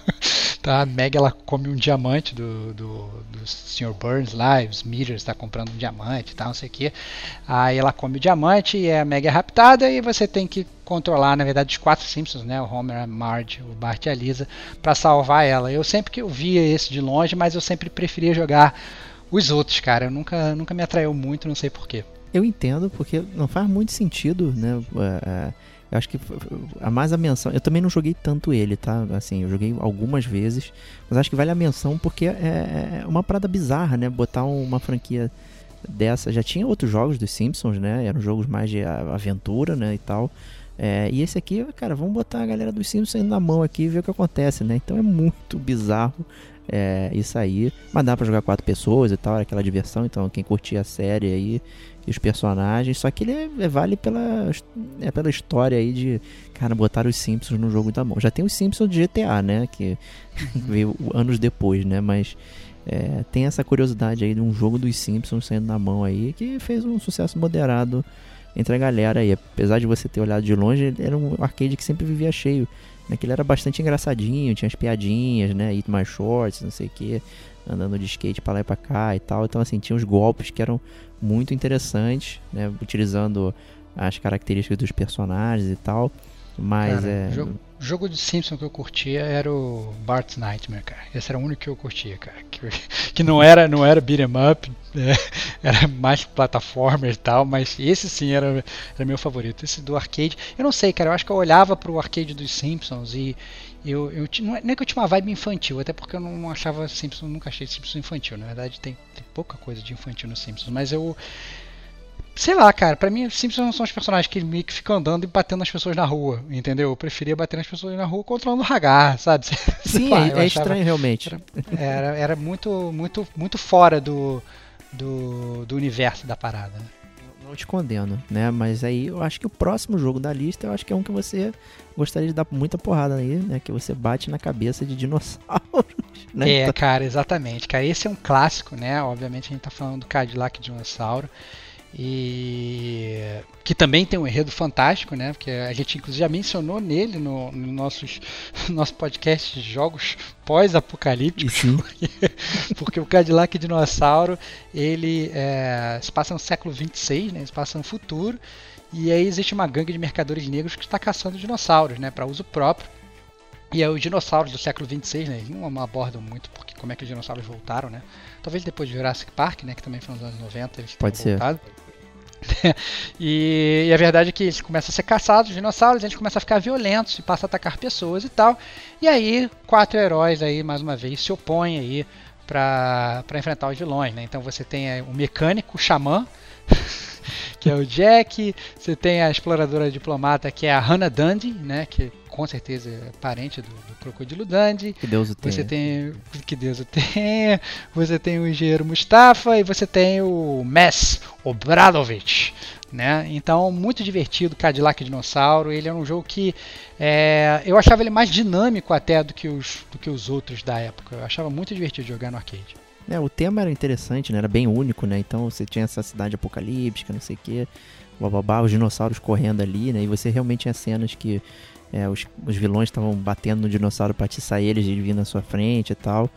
*laughs* tá, a Maggie ela come um diamante do, do, do Sr. Burns lá, os Meters está comprando um diamante e tal, não sei o que. Aí ela come o diamante e a Maggie é raptada e você tem que controlar, na verdade, os quatro Simpsons, né? O Homer, a Marge, o Bart e a Lisa, para salvar ela. Eu sempre que eu via esse de longe, mas eu sempre preferia jogar os outros, cara, nunca, nunca me atraiu muito, não sei porquê. Eu entendo, porque não faz muito sentido, né? É, é, eu acho que a mais a menção. Eu também não joguei tanto ele, tá? Assim, eu joguei algumas vezes, mas acho que vale a menção porque é, é uma parada bizarra, né? Botar uma franquia dessa. Já tinha outros jogos dos Simpsons, né? Eram jogos mais de aventura, né? E tal. É, e esse aqui, cara, vamos botar a galera dos Simpsons na mão aqui e ver o que acontece, né? Então é muito bizarro é, isso aí. Mas dá pra jogar quatro pessoas e tal, era aquela diversão. Então, quem curtia a série aí e os personagens. Só que ele é, é, vale pela, é pela história aí de, cara, botar os Simpsons no jogo da mão. Já tem os Simpsons de GTA, né? Que *laughs* veio anos depois, né? Mas. É, tem essa curiosidade aí de um jogo dos Simpsons saindo na mão aí que fez um sucesso moderado entre a galera aí. Apesar de você ter olhado de longe, era um arcade que sempre vivia cheio né, que ele era bastante engraçadinho, tinha as piadinhas, né? Eat My Shorts, não sei o que, andando de skate para lá e pra cá e tal. Então, assim, tinha uns golpes que eram muito interessantes, né? Utilizando as características dos personagens e tal. Mas Cara, é. Jogo, jogo de Simpson que eu curtia era o Bart's Nightmare, cara. Esse era o único que eu curtia, cara. Que, *laughs* que não era, não era beat'em up, né? *laughs* era mais plataforma e tal, mas esse sim era, era meu favorito. Esse do arcade, eu não sei, cara. Eu acho que eu olhava pro arcade dos Simpsons e eu, eu não, é, não é que eu tinha uma vibe infantil, até porque eu não achava Simpsons, nunca achei Simpsons infantil. Na verdade, tem, tem pouca coisa de infantil nos Simpsons, mas eu Sei lá, cara, pra mim Simpsons não são os personagens que meio que ficam andando e batendo nas pessoas na rua, entendeu? Eu preferia bater nas pessoas na rua controlando o Hagar, sabe? *laughs* Sim, lá, é, é estranho realmente. Era, era, era, muito, muito, muito fora do, do, do universo da parada. Né? Não te condeno, né? Mas aí eu acho que o próximo jogo da lista eu acho que é um que você gostaria de dar muita porrada aí, né? Que você bate na cabeça de dinossauros. *laughs* Né? É, então cara, exatamente. Cara, esse é um clássico, né? Obviamente a gente tá falando do Cadillac Dinossauro e que também tem um enredo fantástico, né? Porque a gente inclusive já mencionou nele no, no nossos, *laughs* nosso podcast de jogos pós-apocalípticos, porque, *laughs* porque, o Cadillac Dinossauro ele é, se passa no século 26, né? Se passa no futuro e aí existe uma gangue de mercadores negros que está caçando dinossauros, né? Para uso próprio E é os dinossauros do século 26, né? Eles não abordam muito porque como é que os dinossauros voltaram, né? Talvez depois de Jurassic Park, né? Que também foi nos anos 90, eles Pode ser. voltado. *laughs* e, e, a verdade é que eles começam a ser caçados, os dinossauros, eles começam a ficar violentos e passam a atacar pessoas e tal. E aí, quatro heróis aí, mais uma vez, se opõem aí para enfrentar os vilões, né? Então você tem o mecânico, o xamã, *laughs* que é o Jack, você tem a exploradora diplomata, que é a Hannah Dundee, né? Que com certeza é parente do, do Crocodilo Dundee. Que Deus o tenha. Você tem. Que Deus o tenha. Você tem o engenheiro Mustafa e você tem o Mess Obradovic. Né? Então, muito divertido Cadillac Dinossauro. Ele é um jogo que é, eu achava ele mais dinâmico até do que, os, do que os outros da época. Eu achava muito divertido jogar no arcade. É, o tema era interessante, né? Era bem único, né? Então você tinha essa cidade apocalíptica, não sei o quê, bababá, os dinossauros correndo ali, né? E você realmente tinha cenas que é, os, os, vilões estavam batendo no dinossauro para atiçar eles e ele vir na sua frente e tal.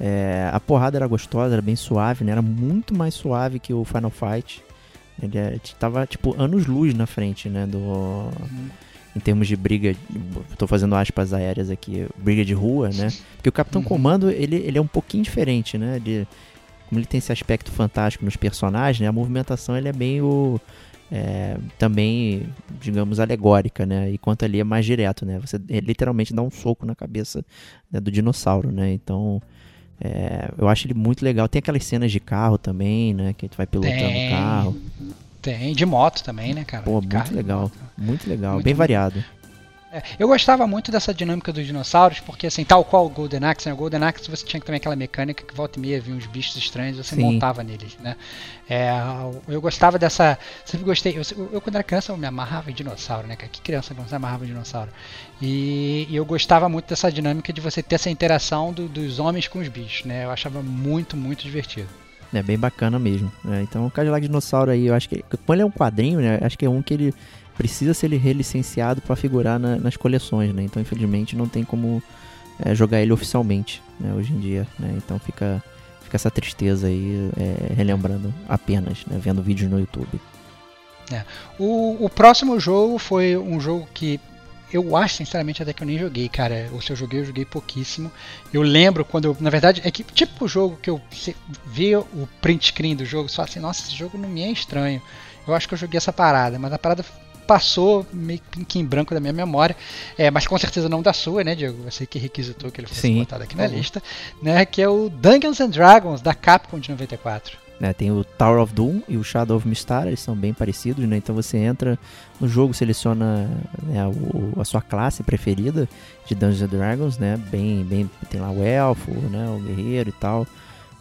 É, a porrada era gostosa, era bem suave, né? Era muito mais suave que o Final Fight. Ele estava é, tipo anos-luz na frente, né? Do, uhum. Em termos de briga, estou fazendo aspas aéreas aqui, briga de rua, né? Porque o Capitão uhum. Comando, ele, ele é um pouquinho diferente, né? Ele, como ele tem esse aspecto fantástico nos personagens, né? A movimentação ele é meio é, também, digamos, alegórica, né? Enquanto ali é mais direto, né? Você literalmente dá um soco na cabeça né, do dinossauro, né? Então, é, eu acho ele muito legal. Tem aquelas cenas de carro também, né? Que tu vai pilotando o carro. Tem, de moto também, né, cara? Pô, muito legal. Muito legal, muito bem variado. É, eu gostava muito dessa dinâmica dos dinossauros, porque assim, tal qual o Golden Axe, né? O Golden Axe você tinha também aquela mecânica que volta e meia vinha uns bichos estranhos você Sim. montava neles, né? É, eu gostava dessa. Sempre gostei. Eu, eu, quando era criança eu me amarrava em dinossauro, né? Que criança não se amarrava em dinossauro? E, e, eu gostava muito dessa dinâmica de você ter essa interação do, dos homens com os bichos, né? Eu achava muito, muito divertido. É bem bacana mesmo. Né? Então o Cadillac Dinossauro aí, eu acho que. Como ele é um quadrinho, né? Acho que é um que ele precisa ser relicenciado para figurar na, nas coleções, né? Então, infelizmente, não tem como é, jogar ele oficialmente, né? Hoje em dia, né? Então fica, fica essa tristeza aí, é, relembrando apenas, né? Vendo vídeos no YouTube. É. O, o próximo jogo foi um jogo que eu acho, sinceramente, até que eu nem joguei, cara. Ou se eu joguei, eu joguei pouquíssimo. Eu lembro quando eu. Na verdade, é que tipo jogo que eu vi o print screen do jogo, só assim, nossa, esse jogo não me é estranho. Eu acho que eu joguei essa parada, mas a parada passou meio que em branco da minha memória, é, mas com certeza não da sua, né, Diego? Você que requisitou que ele fosse Sim. botado aqui na uhum. lista, né? Que é o Dungeons and Dragons da Capcom de 94. É, tem o Tower of Doom e o Shadow of Mistar, eles são bem parecidos, né? Então você entra no jogo, seleciona né, o, a sua classe preferida de Dungeons and Dragons, né? Bem, bem, tem lá o elfo, né? O guerreiro e tal,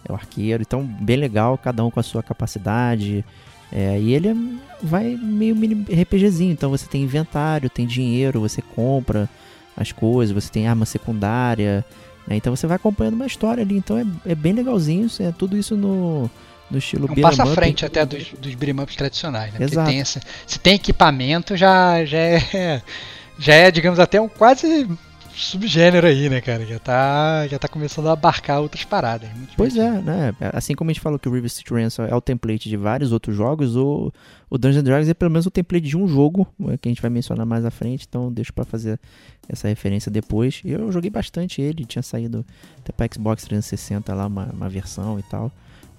é o arqueiro. Então bem legal, cada um com a sua capacidade, é, e ele é, vai meio mini RPGzinho, então você tem inventário, tem dinheiro, você compra as coisas, você tem arma secundária, né? então você vai acompanhando uma história ali, então é, é bem legalzinho, é tudo isso no, no estilo é um passa à frente até dos, dos beat'em tradicionais, né? Exato. Tem se tem equipamento, já, já é, *laughs* já é, digamos, até um quase subgênero aí, né, cara? Já tá, já tá começando a abarcar outras paradas. pois é, né? Assim como a gente falou que o River City Ransom é o template de vários outros jogos, o, o Dungeons Dragons é pelo menos o template de um jogo, é, que a gente vai mencionar mais à frente, então deixo para fazer essa referência depois. Eu joguei bastante ele, tinha saído até pra Xbox 360 lá, uma, uma versão e tal.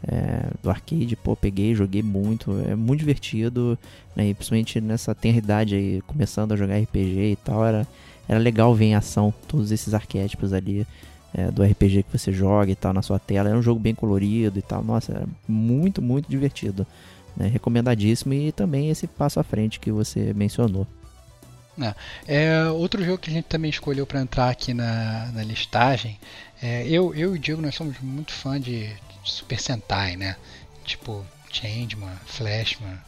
É, do arcade, pô, peguei, joguei muito, é muito divertido, né, e principalmente nessa tenridade aí, começando a jogar RPG e tal, era, era legal ver em ação todos esses arquétipos ali é, do RPG que você joga e tal na sua tela. Era um jogo bem colorido e tal. Nossa, era muito, muito divertido. Né? Recomendadíssimo e também esse passo à frente que você mencionou. É, é outro jogo que a gente também escolheu para entrar aqui na, na listagem. É, eu, eu e o Diego nós somos muito fã de, de Super Sentai, né? Tipo Changeman, Flashman,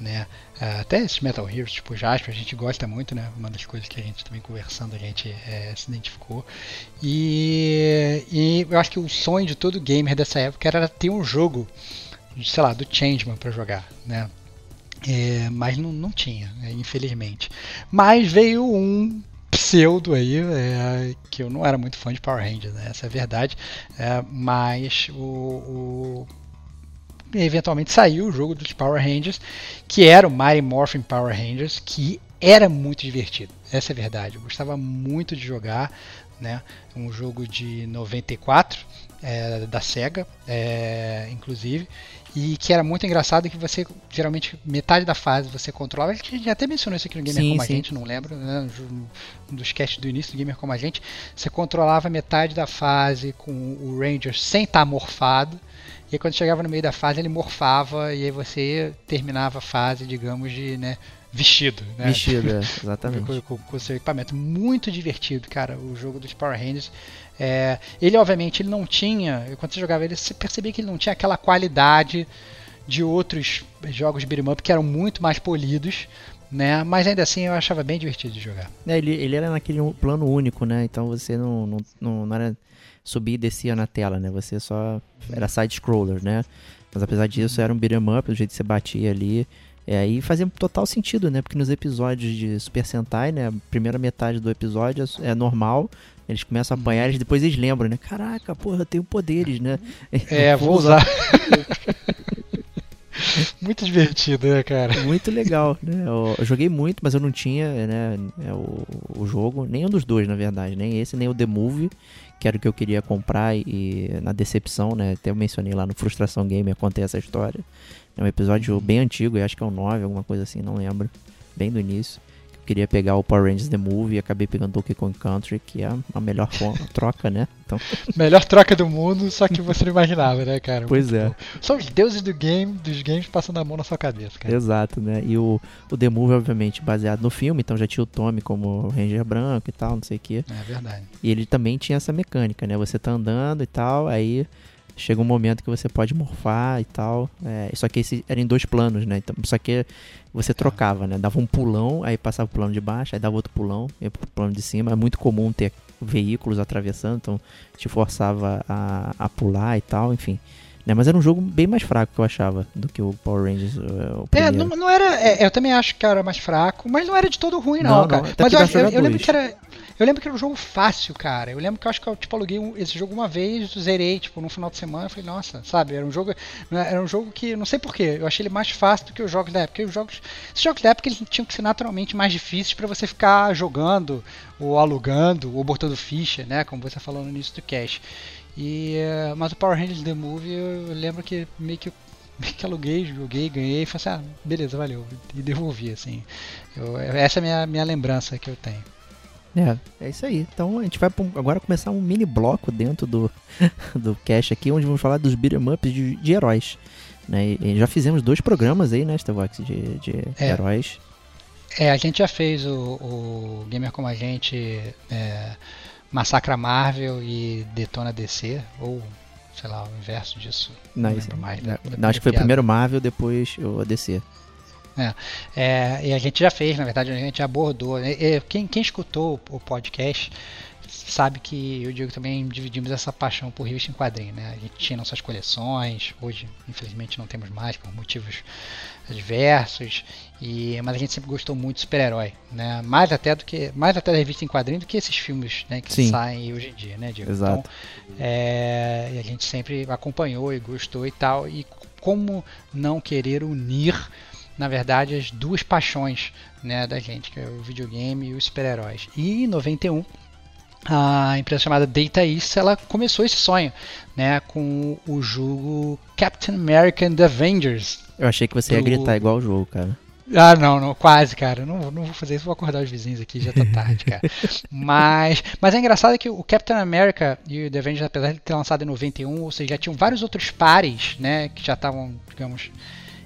né? É, até esses Metal Heroes, tipo Jasper, a gente gosta muito, né? Uma das coisas que a gente também conversando, a gente é, se identificou. E, e eu acho que o sonho de todo gamer dessa época era ter um jogo, sei lá, do Changeman para jogar, né? É, mas não, não tinha, né? infelizmente. Mas veio um pseudo aí, é, que eu não era muito fã de Power Rangers, né? essa é a verdade. É, mas o, o eventualmente saiu o jogo dos Power Rangers, que era o Mighty Morphin Power Rangers, que era muito divertido. essa é a verdade. Eu gostava muito de jogar, né? Um jogo de 94 é, da Sega, é, inclusive, e que era muito engraçado que você geralmente metade da fase você controlava. A gente até mencionou isso aqui no Gamer sim, Como sim. a Gente, não lembro, né? um dos casts do início do Gamer Como a Gente. Você controlava metade da fase com o Ranger sem estar morfado. E quando chegava no meio da fase ele morfava e aí você terminava a fase, digamos, de né, vestido, né? Vestido, é, *laughs* exatamente. com, com, o seu equipamento. Muito divertido, cara, o jogo dos Power Rangers. É, ele, obviamente, ele não tinha, quando você jogava ele, você percebia que ele não tinha aquela qualidade de outros jogos de beat'em up que eram muito mais polidos, né? Mas ainda assim eu achava bem divertido de jogar. É, ele, ele era naquele plano único, né? Então você não, não, não, não era subir e descia na tela, né? Você só era side-scroller, né? Mas apesar disso, era um beat'em up, do jeito que você batia ali. É, e fazia total sentido, né? Porque nos episódios de Super Sentai, né? A primeira metade do episódio é, é normal. Eles começam a apanhar, eles, depois eles lembram, né? Caraca, porra, eu tenho poderes, né? É, *laughs* vou usar. *laughs* muito divertido, né, cara? Muito legal, né? Eu, eu, joguei muito, mas eu não tinha, né, é, o, o jogo, nenhum dos dois, na verdade, nem esse, nem o The Movie, que era o que eu queria comprar e na decepção, né? Até eu mencionei lá no Frustração Game, eu contei essa história. É um episódio bem antigo, acho que é o 9, alguma coisa assim, não lembro. Bem do início. Queria pegar o Power Rangers The Movie e acabei pegando Donkey Kong Country, que é a melhor troca, né? Então... *laughs* melhor troca do mundo, só que você não imaginava, né, cara? Pois Muito é. Bom. São os deuses do game, dos games passando a mão na sua cabeça, cara. Exato, né? E o, o The Movie, obviamente, baseado no filme, então já tinha o Tommy como Ranger branco e tal, não sei o quê. É verdade. E ele também tinha essa mecânica, né? Você tá andando e tal, aí chega um momento que você pode morfar e tal. É, só que esse era em dois planos, né? Então, só que você trocava, né? Dava um pulão, aí passava o plano de baixo, aí dava outro pulão, ia pro plano de cima. É muito comum ter veículos atravessando, então te forçava a, a pular e tal, enfim. Né, mas era um jogo bem mais fraco que eu achava do que o Power Rangers. O é, não, não era. É, eu também acho que era mais fraco, mas não era de todo ruim, não, não cara. Não, mas eu, eu, eu, lembro que era. Eu lembro que era um jogo fácil, cara. Eu lembro que eu acho que eu tipo, aluguei esse jogo uma vez, zerei, tipo, no final de semana. Falei, nossa, sabe? Era um jogo. Era um jogo que, não sei porquê, eu achei ele mais fácil do que os jogos da época. Porque os jogos. Esses jogos da época eles tinham que ser naturalmente mais difíceis para você ficar jogando, ou alugando, ou botando ficha, né? Como você falou no início do cache. E, uh, mas o Power Rangers The Movie eu lembro que meio que *laughs* que aluguei, joguei, ganhei e falei assim, ah, beleza, valeu. E devolvi, assim. Eu, essa é a minha, minha lembrança que eu tenho. É, é isso aí. Então a gente vai agora começar um mini bloco dentro do, *laughs* do cache aqui, onde vamos falar dos beat'em ups de, de heróis. Né? E já fizemos dois programas aí, né, Starvox, de, de é. heróis. É, a gente já fez o, o Gamer Como a Gente é, Massacra Marvel e Detona DC, ou sei lá, o inverso disso. Não, não lembro mais. Né? Não, acho que foi primeiro Marvel, depois o DC. É, é, e a gente já fez, na verdade, a gente já abordou. Né? Quem, quem escutou o podcast sabe que eu e o Diego também dividimos essa paixão por revista em quadrinho, né? A gente tinha nossas coleções, hoje infelizmente não temos mais por motivos diversos, e mas a gente sempre gostou muito de super-herói, né? Mais até do que mais até da revista em quadrinho do que esses filmes, né, que Sim. saem hoje em dia, né, Diego? Exato. Então, é, a gente sempre acompanhou e gostou e tal, e como não querer unir na verdade, as duas paixões né, da gente, que é o videogame e os super-heróis. E em 91, a empresa chamada Data East ela começou esse sonho né, com o jogo Captain America and the Avengers. Eu achei que você do... ia gritar igual o jogo, cara. Ah, não, não, quase, cara. Não, não vou fazer isso, vou acordar os vizinhos aqui, já tá tarde, cara. *laughs* mas, mas é engraçado que o Captain America e o The Avengers, apesar de ter lançado em 91, ou seja, já tinham vários outros pares, né, que já estavam, digamos,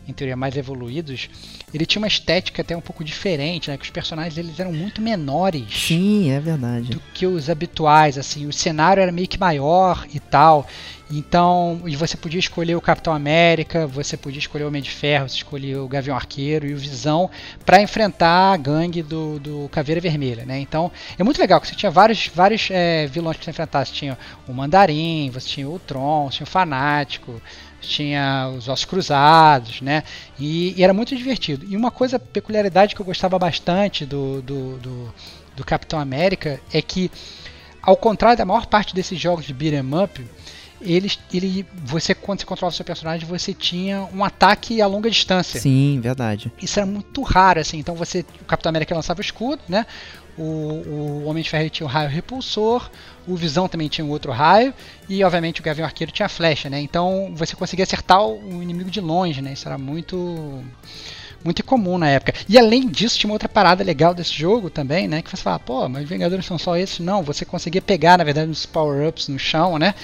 em teoria mais evoluídos, ele tinha uma estética até um pouco diferente, né? Que os personagens eles eram muito menores. Sim, é verdade. Do que os habituais, assim, o cenário era meio que maior e tal. Então, e você podia escolher o Capitão América, você podia escolher o Homem de Ferro, você escolhia o Gavião Arqueiro e o Visão para enfrentar a gangue do, do Caveira Vermelha, né? Então, é muito legal que você tinha vários, vários é, vilões que você enfrentasse. Você tinha o Mandarim, você tinha o Tron, você tinha o Fanático, tinha os ossos cruzados, né? E, e, era muito divertido. E uma coisa, peculiaridade que eu gostava bastante do, do, do, do Capitão América é que, ao contrário da maior parte desses jogos de beat'em up, eles, ele, você quando você controlava o seu personagem, você tinha um ataque a longa distância. Sim, verdade. Isso era muito raro, assim. Então você, o Capitão América lançava o escudo, né? O, o Homem de Ferro tinha o raio repulsor, o Visão também tinha um outro raio, e obviamente o Gavião Arqueiro tinha flecha, né? Então você conseguia acertar o inimigo de longe, né? Isso era muito muito comum na época. E além disso, tinha uma outra parada legal desse jogo também, né? Que você fala, pô, mas Vingadores são só esses? Não, você conseguia pegar, na verdade, os power-ups no chão, né?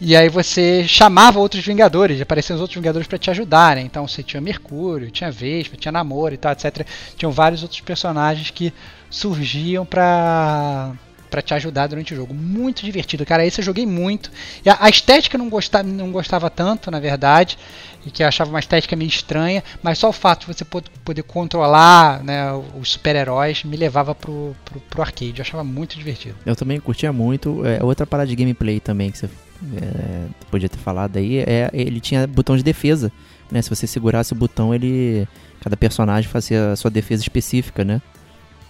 E aí você chamava outros Vingadores, apareciam os outros Vingadores para te ajudarem. Então você tinha Mercúrio, tinha Vespa, tinha Namor e tal, etc. Tinham vários outros personagens que surgiam para para te ajudar durante o jogo. Muito divertido, cara. Esse eu joguei muito. A, a estética não gostava, não gostava tanto, na verdade, e que eu achava uma estética meio estranha, mas só o fato de você poder controlar né, os super-heróis me levava pro, pro, pro, arcade. Eu achava muito divertido. Eu também curtia muito. É, outra parada de gameplay também que você é, podia ter falado aí, é ele tinha botão de defesa. Né? Se você segurasse o botão, ele. Cada personagem fazia a sua defesa específica, né?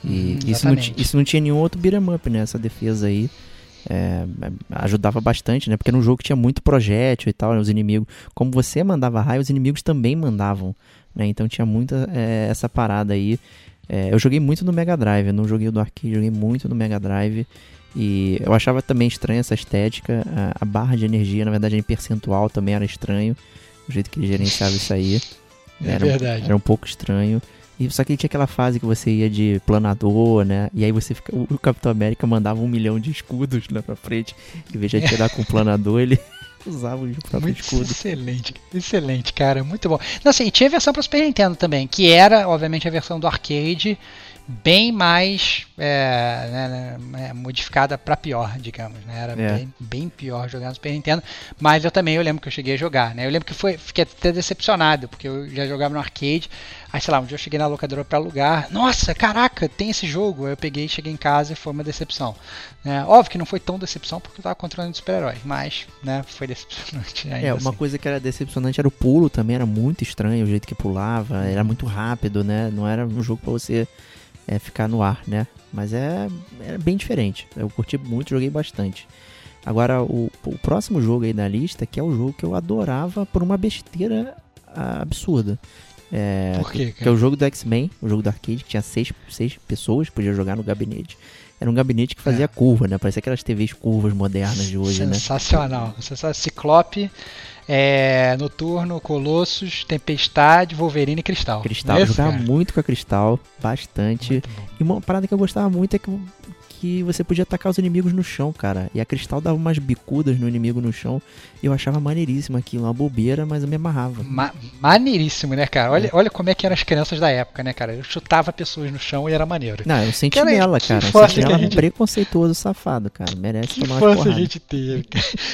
E hum, isso, não, isso não tinha nenhum outro beat'em up, né? Essa defesa aí. É, ajudava bastante, né? Porque no jogo tinha muito projétil e tal, né? os inimigos. Como você mandava raio, os inimigos também mandavam, né? Então tinha muita é, essa parada aí. É, eu joguei muito no Mega Drive, eu não joguei o do arcade, joguei muito no Mega Drive. E eu achava também estranha essa estética. A, a, barra de energia, na verdade, em percentual também era estranho. O jeito que ele gerenciava isso aí. É era, verdade. Era um pouco estranho. E só que tinha aquela fase que você ia de planador, né? E aí você fica, o Capitão América mandava um milhão de escudos lá pra frente. Em vez de atirar com o planador, ele *laughs* usava o próprio muito escudo. Excelente, excelente, cara. Muito bom. Não, assim, tinha a versão para Super Nintendo também, que era, obviamente, a versão do arcade bem mais é, né, né é, modificada para pior, digamos. Né? Era é. bem, bem, pior jogar no Super Nintendo. Mas eu também eu lembro que eu cheguei a jogar. Né? Eu lembro que foi, fiquei até decepcionado, porque eu já jogava no arcade. Aí, sei lá, um dia eu cheguei na locadora para alugar. Nossa, caraca, tem esse jogo. Aí eu peguei, cheguei em casa e foi uma decepção. Né? Óbvio que não foi tão decepção porque eu tava controlando super-heróis, mas né, foi decepcionante. *laughs* É, uma assim. coisa que era decepcionante era o pulo também, era muito estranho o jeito que pulava, era muito rápido, né? Não era um jogo para você é, ficar no ar, né? Mas é, é bem diferente. Eu curti muito, joguei bastante. Agora, o, o próximo jogo aí da lista, que é o jogo que eu adorava por uma besteira absurda. É, por quê, Que é o jogo do X-Men, o jogo do arcade, que tinha seis, seis pessoas, podia jogar no gabinete. Era um gabinete que fazia é. curva, né? Parecia aquelas TVs curvas modernas de hoje, Sensacional. né? Sensacional. Ciclope é, Noturno, Colossus, Tempestade, Wolverine e Cristal. Cristal, é eu jogava muito com a Cristal, bastante. E uma parada que eu gostava muito é que que você podia atacar os inimigos no chão, cara. E a Cristal dava umas bicudas no inimigo no chão. E eu achava maneiríssimo aquilo, uma bobeira, mas eu me amarrava. Ma maneiríssimo, né, cara? Olha, é. olha como é que eram as crianças da época, né, cara? Eu chutava pessoas no chão e era maneiro. Não, eu senti nela, cara. Eu senti nela gente... preconceituoso, safado, cara. Merece que tomar uma a gente teve.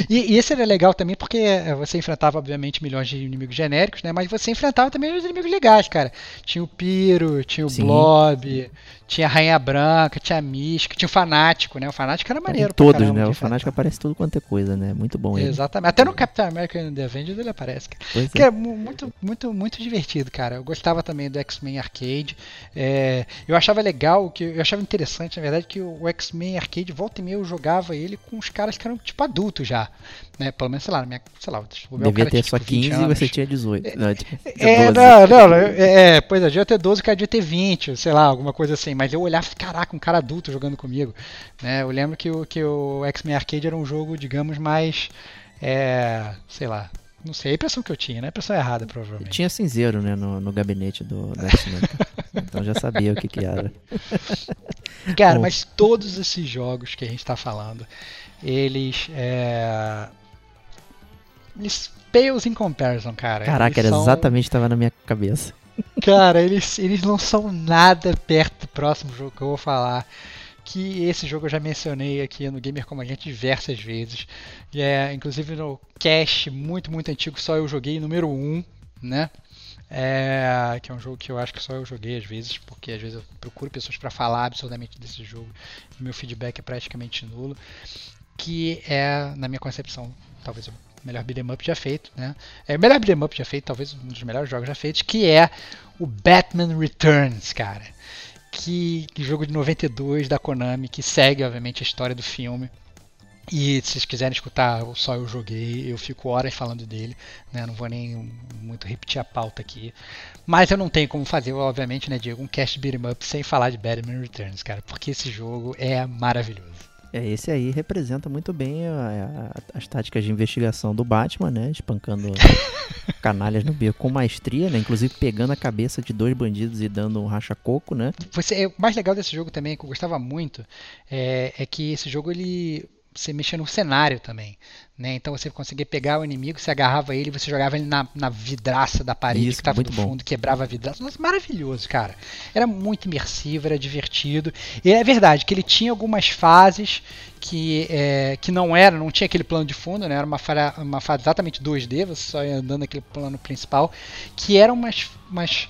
e, e esse era legal também porque é, você enfrentava, obviamente, milhões de inimigos genéricos, né? Mas você enfrentava também os inimigos legais, cara. Tinha o Piro, tinha o Sim. Blob, tinha a Rainha Branca, tinha a Mística, tinha o Fanático, né? O Fanático era maneiro. Todos, caramba, né? O Fanático aparece tudo quanto é coisa, né? Muito bom ele. Exatamente. Até no Capitão America and the Avengers ele aparece. Cara. Que é. é muito, muito, muito divertido, cara. Eu gostava também do X-Men Arcade. É, eu achava legal, que eu achava interessante, na verdade, que o X-Men Arcade, volta e meia, eu jogava ele com os caras que eram tipo adultos já. Né? Pelo menos, sei lá, minha, sei lá, Devia ter tipo, só 15 e você tinha 18. É, não, é, não, não, é, pois é, devia ter 12 o cara devia ter 20, sei lá, alguma coisa assim. Mas eu olhava, caraca, um cara adulto jogando comigo. Né? Eu lembro que o, que o X-Men Arcade era um jogo, digamos, mais. É, sei lá, não sei, a impressão que eu tinha, né? A impressão errada, provavelmente. Tinha cinzeiro, né, no, no gabinete do, do X-Men. *laughs* então já sabia o que que era. Cara, Bom. mas todos esses jogos que a gente está falando, eles é, eles pales in comparison, cara. Caraca, eles era são... exatamente estava na minha cabeça. *laughs* Cara, eles, eles não são nada perto do próximo jogo que eu vou falar. Que esse jogo eu já mencionei aqui no Gamer Como a gente diversas vezes. E é, inclusive no cache muito, muito antigo, só eu joguei número 1, né? É, que é um jogo que eu acho que só eu joguei às vezes, porque às vezes eu procuro pessoas para falar absurdamente desse jogo e meu feedback é praticamente nulo. Que é, na minha concepção, talvez o melhor beat'em up já feito, né? É o melhor beat'em up já feito, talvez um dos melhores jogos já feitos, que é o Batman Returns, cara. Que, que jogo de 92 da Konami, que segue, obviamente, a história do filme. E se vocês quiserem escutar Só Eu Joguei, eu fico horas falando dele, né? Não vou nem muito repetir a pauta aqui. Mas eu não tenho como fazer, obviamente, né, Diego, um cast beat'em up sem falar de Batman Returns, cara, porque esse jogo é maravilhoso. É, esse aí representa muito bem a, a, as táticas de investigação do Batman, né? Espancando *laughs* canalhas no beco com maestria, né? Inclusive pegando a cabeça de dois bandidos e dando um racha-coco, né? Você, é, o mais legal desse jogo também, que eu gostava muito, é, é que esse jogo ele você mexia no cenário também. Né? Então você conseguia pegar o inimigo, você agarrava ele, você jogava ele na, na vidraça da parede Isso, que estava no fundo, bom. quebrava a vidraça. Nossa, maravilhoso, cara. Era muito imersivo, era divertido. E é verdade que ele tinha algumas fases que, é, que não era, não tinha aquele plano de fundo, né? era uma, uma fase exatamente 2D, você só ia andando naquele plano principal, que eram umas, umas,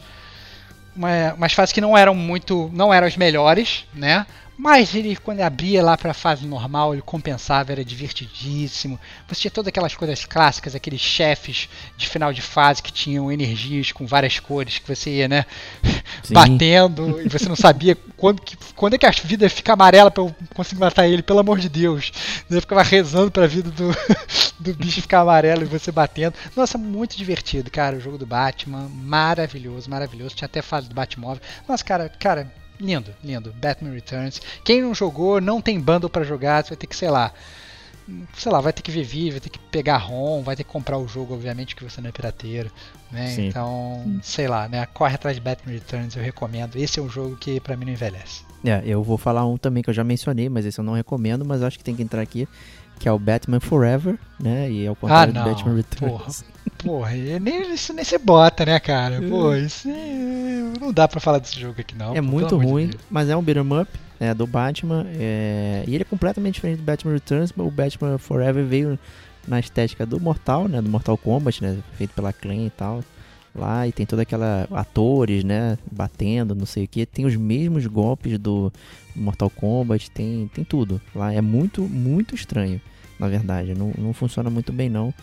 uma, umas fases que não eram muito, não eram as melhores, né? Mas ele, quando abria lá para a fase normal, ele compensava, era divertidíssimo. Você tinha todas aquelas coisas clássicas, aqueles chefes de final de fase que tinham energias com várias cores, que você ia, né, Sim. batendo e você não sabia quando, que, quando é que a vida fica amarela para eu conseguir matar ele, pelo amor de Deus. Eu ficava rezando para a vida do, *laughs* do bicho ficar amarelo e você batendo. Nossa, muito divertido, cara, o jogo do Batman, maravilhoso, maravilhoso. Tinha até fase do Batmóvel. Nossa, cara, cara, lindo, lindo. Batman Returns. Quem não jogou, não tem bundle para jogar, você vai ter que, sei lá, sei lá, vai ter que viver, vai ter que pegar ROM, vai ter que comprar o jogo, obviamente, que você não é pirateiro, né? Sim. Então, sei lá, né? Corre atrás de Batman Returns, eu recomendo. Esse é um jogo que para mim não envelhece. É, eu vou falar um também que eu já mencionei, mas esse eu não recomendo, mas acho que tem que entrar aqui, que é o Batman Forever, né? E é o contrário ah, do Batman Returns. Porra. Porra, nem, isso nem se bota, né, cara? Pô, é. isso é, não dá pra falar desse jogo aqui, não. É muito ruim, de mas é um beat'em up, é do Batman. É... E ele é completamente diferente do Batman Returns, mas o Batman Forever veio na estética do Mortal, né? Do Mortal Kombat, né? Feito pela Clan e tal. Lá, e tem toda aquela. atores, né? Batendo, não sei o que. Tem os mesmos golpes do Mortal Kombat, tem, tem tudo. Lá é muito, muito estranho, na verdade. Não, não funciona muito bem, não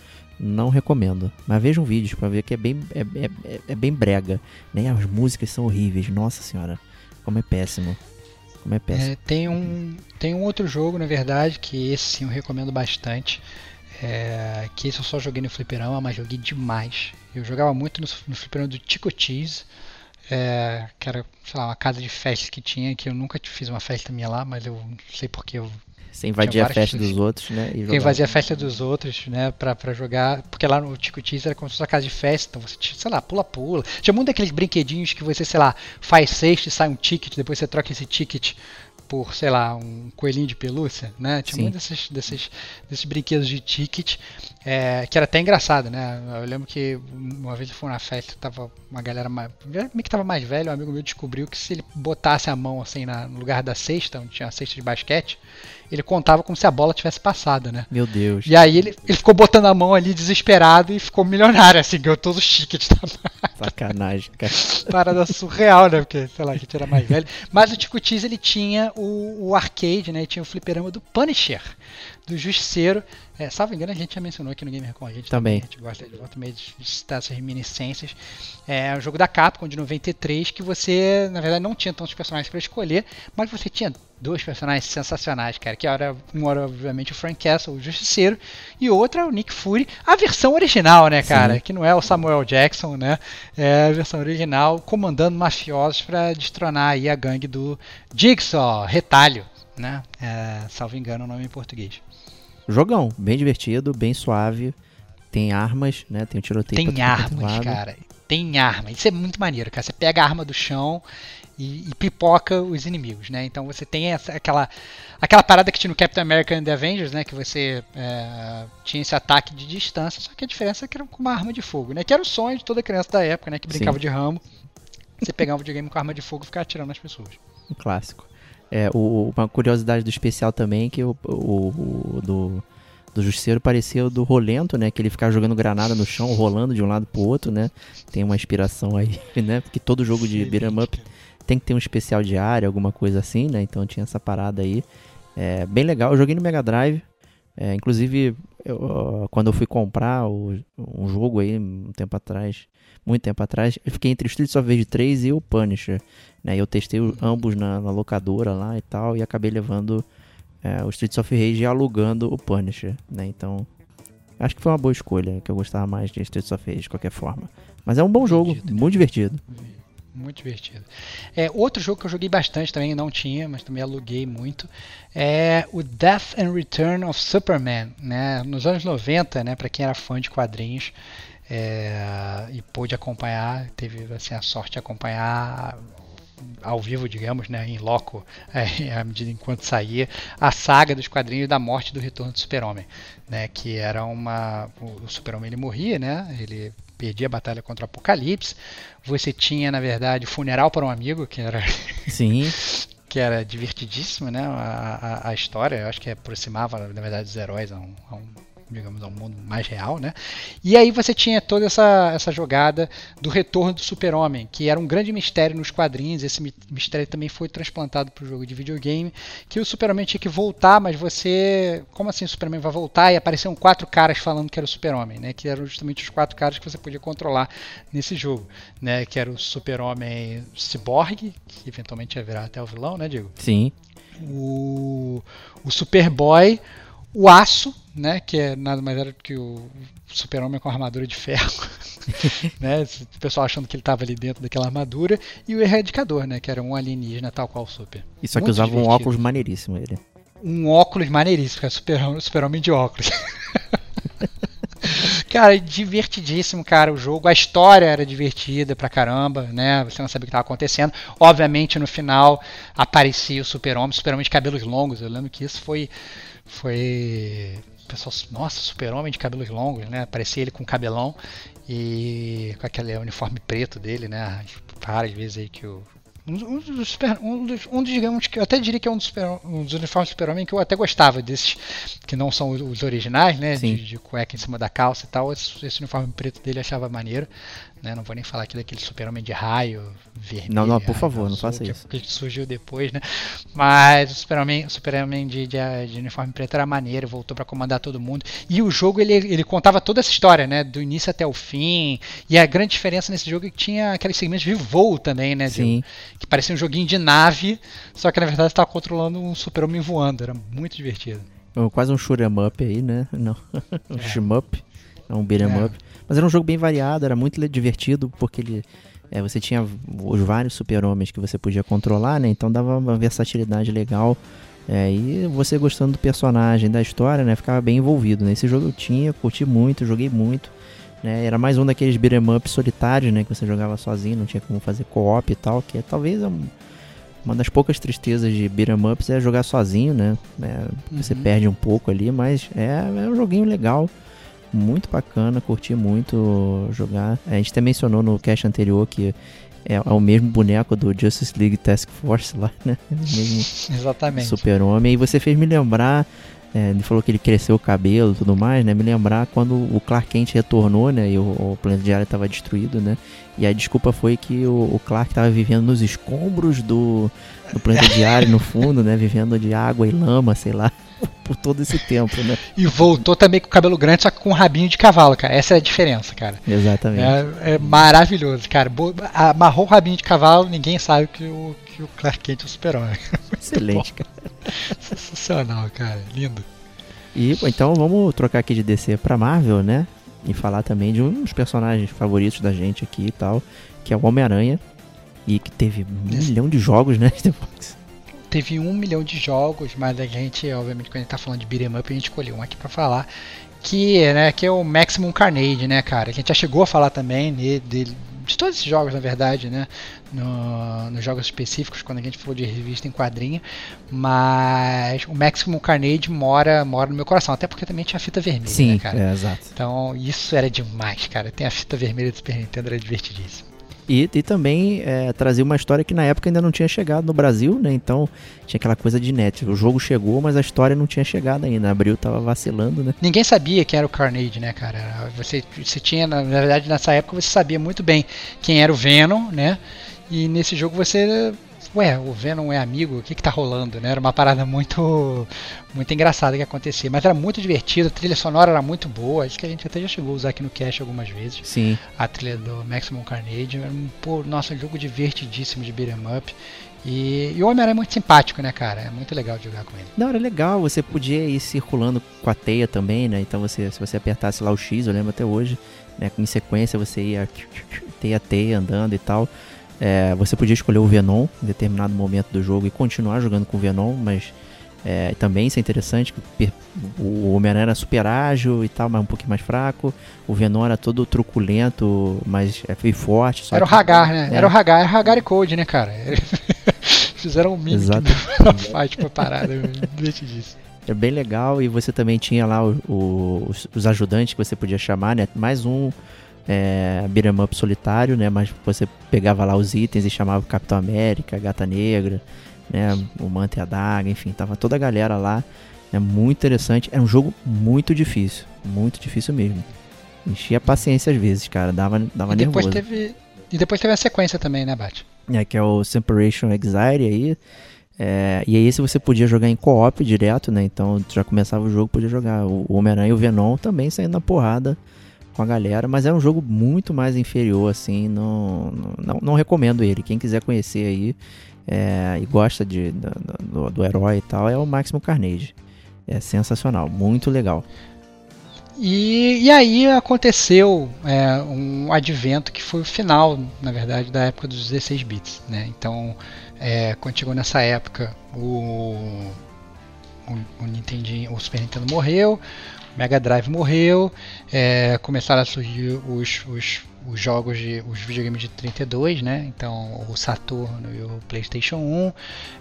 não recomendo. Mas vejam vídeos para ver que é bem, é, é, é, bem brega. Né? As músicas são horríveis. Nossa senhora, como é péssimo. Como é péssimo. É, tem, um, tem um outro jogo, na verdade, que esse sim eu recomendo bastante. É, que esse eu só joguei no fliperama, mas joguei demais. Eu jogava muito no, no fliperama do Tico Cheese. É, que era, sei lá, uma casa de festas que tinha, que eu nunca fiz uma festa minha lá, mas eu não sei porque eu você invadia a festa dos outros, né? E invadia a festa dos outros, né? Pra, pra jogar. Porque lá no Tico Tease era como se fosse uma casa de festa. Então você, sei lá, pula-pula. Tinha muito daqueles brinquedinhos que você, sei lá, faz sexta e sai um ticket. Depois você troca esse ticket por, sei lá, um coelhinho de pelúcia, né? Tinha Sim. muitos desses, desses, desses brinquedos de ticket, é, que era até engraçado, né? Eu lembro que uma vez eu fui na festa, tava uma galera mais, meio que tava mais velho, um amigo meu descobriu que se ele botasse a mão assim na, no lugar da cesta, onde tinha a cesta de basquete, ele contava como se a bola tivesse passado, né? Meu Deus. E aí ele, ele ficou botando a mão ali desesperado e ficou milionário, assim, ganhou todos os tickets da *laughs* Sacanagem, cara. Parada surreal, né? Porque, sei lá, a gente era mais velho. Mas o Tico Tease, ele tinha o, o arcade, né? Tinha o fliperama do Punisher, do Justiceiro. É, salvo engano, a gente já mencionou aqui no Gamer com a gente também. também. A gente gosta de volta meio de citar essas reminiscências. É um jogo da Capcom de 93 que você, na verdade, não tinha tantos personagens para escolher, mas você tinha dois personagens sensacionais, cara. Que era um era obviamente o Frank Castle, o Justiceiro, e outro é o Nick Fury, a versão original, né, cara? Sim. Que não é o Samuel Jackson, né? É a versão original, comandando mafiosos para destronar aí a gangue do Jigsaw, Retalho, né? É, salvo engano o nome em português. Jogão, bem divertido, bem suave. Tem armas, né? Tem o tiroteio. Tem armas, cara. Tem arma. Isso é muito maneiro, cara. Você pega a arma do chão e, e, pipoca os inimigos, né? Então você tem essa, aquela, aquela parada que tinha no Captain America and the Avengers, né? Que você é, tinha esse ataque de distância, só que a diferença é que era com uma arma de fogo, né? Que era o sonho de toda criança da época, né? Que brincava Sim. de ramo. Você pegar um videogame com arma de fogo e ficar atirando nas pessoas. Um clássico. É, o, uma curiosidade do especial também que o, o, o do do Justiceiro parecia do Rolento, né? Que ele ficava jogando granada no chão, rolando de um lado pro outro, né? Tem uma inspiração aí, *laughs* né? Porque todo jogo de beat'em up tem que ter um especial de área, alguma coisa assim, né? Então tinha essa parada aí. É, bem legal. Eu joguei no Mega Drive. É, inclusive, eu, quando eu fui comprar o, um jogo aí, um tempo atrás, muito tempo atrás, eu fiquei entre o Streets of Rage 3 e o Punisher. Né? Eu testei ambos na, na locadora lá e tal, e acabei levando é, o Streets of Rage alugando o Punisher, né? Então, acho que foi uma boa escolha, que eu gostava mais de Streets of Rage de qualquer forma. Mas é um bom jogo, muito divertido. Muito divertido. É, outro jogo que eu joguei bastante também, não tinha, mas também aluguei muito, é o Death and Return of Superman. Né? Nos anos 90, né, para quem era fã de quadrinhos é, e pôde acompanhar, teve assim, a sorte de acompanhar ao vivo, digamos, né, em loco, *laughs* é, à medida enquanto saía, a saga dos quadrinhos da morte do retorno do Super-Homem, né, que era uma o Super-Homem ele morria, né, ele perdia a batalha contra o Apocalipse. Você tinha, na verdade, Funeral para um Amigo, que era *laughs* Sim. que era divertidíssimo, né, a, a, a história, eu acho que aproximava, na verdade, os heróis a um, a um digamos, ao mundo mais real, né? E aí você tinha toda essa, essa jogada do retorno do super-homem, que era um grande mistério nos quadrinhos, esse mi- mistério também foi transplantado para o jogo de videogame, que o super-homem tinha que voltar, mas você... Como assim o super-homem vai voltar? E apareceram quatro caras falando que era o super-homem, né? Que eram justamente os quatro caras que você podia controlar nesse jogo, né? Que era o super-homem ciborgue, que eventualmente ia virar até o vilão, né, Diego? Sim. o, o Superboy, o Aço, né, que é nada mais era do que o Super-Homem com armadura de ferro, *laughs* né, o pessoal achando que ele estava ali dentro daquela armadura, e o Erradicador, né, que era um alienígena tal qual o Super. E só que Muito usava um divertido. óculos maneiríssimo ele. Um óculos maneiríssimo, que é Super-Homem super de óculos. *laughs* Cara, divertidíssimo, cara, o jogo. A história era divertida pra caramba, né? Você não sabia o que estava acontecendo. Obviamente, no final, aparecia o Super-Homem, Super-Homem de cabelos longos. Eu lembro que isso foi. Foi. Pessoal, nossa, Super-Homem de cabelos longos, né? Aparecia ele com cabelão e com aquele uniforme preto dele, né? Várias vezes aí que o. Um, dos, super- um dos, um dos, digamos que eu até diria que é um dos, super, um dos uniformes Super-Homem que eu até gostava desses que não são os- originais, né? De, de cueca em cima da calça e tal. Esse, esse uniforme preto dele achava maneiro. Né? Não vou nem falar aqui daquele super-homem de raio vermelho. Não, não, por favor, não faça que- isso. Que surgiu depois, né? Mas o super-homem super de, de, de uniforme preto era maneiro, voltou pra comandar todo mundo. E o jogo, ele, ele contava toda essa história, né? Do início até o fim. E a grande diferença nesse jogo é que tinha aqueles segmentos de voo também, né? Sim. Que parecia um joguinho de nave, só que na verdade estava controlando um super-homem voando. Era muito divertido. É Quase um shoot'em up aí, né? *laughs* Não. um É. shmup. É um beat'em É. up. Mas era um jogo bem variado, era muito divertido, porque ele. é, você tinha os vários super-homens que você podia controlar, né? Então dava uma versatilidade legal. É, e você gostando do personagem, da história, né? Ficava bem envolvido. Nesse jogo eu tinha, curti muito, joguei muito. Né? Era mais um daqueles beat'em up solitários, né? Que você jogava sozinho, não tinha como fazer co-op e tal. Que é, talvez é um- uma das poucas tristezas de beat'em ups é jogar sozinho, né? É, você Uhum. perde um pouco ali, mas é, é um joguinho legal. Muito bacana, curti muito jogar. A gente até mencionou no cast anterior que é, é o mesmo boneco do Justice League Task Force lá, né? É o mesmo Exatamente. super-homem. E você fez me lembrar, é, ele falou que ele cresceu o cabelo e tudo mais, né? Me lembrar quando o Clark Kent retornou, né? E o, o planeta diário estava destruído, né? E a desculpa foi que o, o Clark estava vivendo nos escombros do, do planeta diário, no fundo, né? Vivendo de água e lama, sei lá, *laughs* por todo esse tempo, né? E voltou também com o cabelo grande, só que com um rabinho de cavalo, cara. Essa é a diferença, cara. Exatamente. É, é maravilhoso, cara. Bo- Amarrou o rabinho de cavalo, ninguém sabe que o, que o Clark Kent é o super-homem. *laughs* Excelente, cara. Sensacional, cara. Lindo. E bom, então vamos trocar aqui de DC pra Marvel, né? E falar também de um dos personagens favoritos da gente aqui e tal, que é o Homem-Aranha. E que teve um Esse- milhão de jogos, né? *laughs* Depois. Teve um milhão de jogos, mas a gente, obviamente, quando a gente tá falando de beat'em up, a gente escolheu um aqui pra falar. Que, é, né, que é o Maximum Carnage, né, cara? Que a gente já chegou a falar também né, dele, de todos esses jogos, na verdade, né? No, nos jogos específicos, quando a gente falou de revista em quadrinho. Mas o Maximum Carnage mora, mora no meu coração. Até porque também tinha a fita vermelha, Sim, né, cara? é, exato. Então, isso era demais, cara. Tem a fita vermelha do Super Nintendo, era divertidíssimo. E, e também é, trazer uma história que na época ainda não tinha chegado no Brasil, né? Então tinha aquela coisa de net. O jogo chegou, mas a história não tinha chegado ainda. Abril tava vacilando, né? Ninguém sabia quem era o Carnage, né, cara? Você, você tinha, na verdade, nessa época você sabia muito bem quem era o Venom, né? E nesse jogo você. Ué, o Venom é amigo? O que que tá rolando, né? Era uma parada muito muito engraçada que acontecia. Mas era muito divertido, a trilha sonora era muito boa. Acho que a gente até já chegou a usar aqui no cast algumas vezes. Sim. A trilha do Maximum Carnage. Era um, pô, nossa, jogo divertidíssimo de beat'em up. E, e o Homem-Aranha é muito simpático, né, cara? É muito legal de jogar com ele. Não, era legal, você podia ir circulando com a teia também, né? Então você, se você apertasse lá o X, eu lembro até hoje, né? Em sequência você ia teia teia andando e tal. É, você podia escolher o Venom em determinado momento do jogo e continuar jogando com o Venom, mas é, também isso é interessante. O Homem-Aranha era super ágil e tal, mas um pouquinho mais fraco. O Venom era todo truculento, mas é, forte. era que, o Hagar, né? É. Era o Hagar, era Hagar e Code, né, cara? *laughs* Fizeram um mini Exato. *laughs* fight pra parada, disso. É bem legal e você também tinha lá o, o, os, os, ajudantes que você podia chamar, né? Mais um é, beat'em up solitário, né? Mas você pegava lá os itens e chamava o Capitão América, Gata Negra, né? O Manta e a Daga, enfim, tava toda a galera lá. É muito interessante. Era um jogo muito difícil, muito difícil mesmo. Enchia a paciência às vezes, cara, dava, dava e depois nervoso. Teve, e depois teve a sequência também, né, Bate? É, que é o Separation Exile aí. É, e aí se você podia jogar em co-op direto, né? Então já começava o jogo, podia jogar o Homem-Aranha e o Venom também saindo na porrada com a galera, mas é um jogo muito mais inferior, assim, não, não, não recomendo ele. Quem quiser conhecer aí é, e gosta de, do, do, herói e tal, é o Máximo Carnage. É sensacional, muito legal. E, e aí aconteceu é, um advento que foi o final, na verdade, da época dos 16 bits. Né? Então, é, quando chegou nessa época, o, o, o, Nintendo, o Super Nintendo morreu, Mega Drive morreu, é, começaram a surgir os, os, os jogos de os videogames de 32, né? Então o Saturno e o PlayStation 1,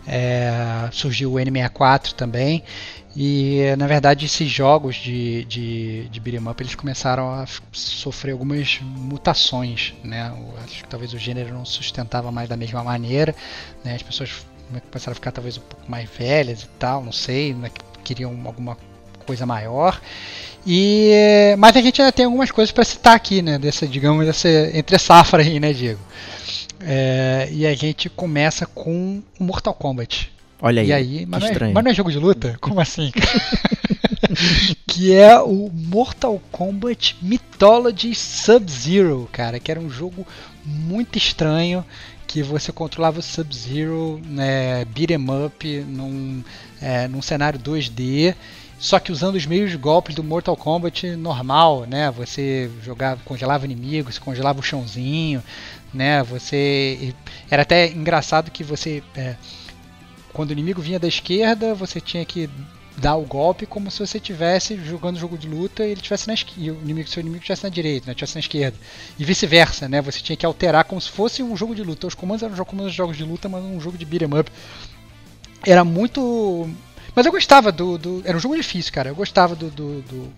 é, surgiu o N64 também e na verdade esses jogos de, de, de beat'em up eles começaram a sofrer algumas mutações, né? acho que talvez o gênero não sustentava mais da mesma maneira, né? As pessoas começaram a ficar talvez um pouco mais velhas e tal, não sei, né? queriam alguma coisa maior. E mas a gente ainda tem algumas coisas para citar aqui, né? Dessa, digamos, dessa entre safra aí, né, Diego? É, e a gente começa com o Mortal Kombat. Olha aí. E aí mas, não é, mas não é jogo de luta? *laughs* Como assim? *laughs* que é o Mortal Kombat Mythology Sub-Zero, cara, que era um jogo muito estranho que você controlava o Sub-Zero, né, beat'em up num, é, num cenário 2D só que usando os mesmos golpes do Mortal Kombat normal, né? Você jogava, congelava inimigos, congelava o chãozinho, né? Você era até engraçado que você é, quando o inimigo vinha da esquerda, você tinha que dar o golpe como se você estivesse jogando jogo de luta e ele tivesse na e o inimigo seu inimigo estivesse na direita, né? Tivesse na esquerda. E vice-versa, né? Você tinha que alterar como se fosse um jogo de luta. Os comandos eram jogos de luta, mas um jogo de beat'em up. Era muito mas eu gostava do, do, Era um jogo difícil, cara. Eu gostava do, do, do,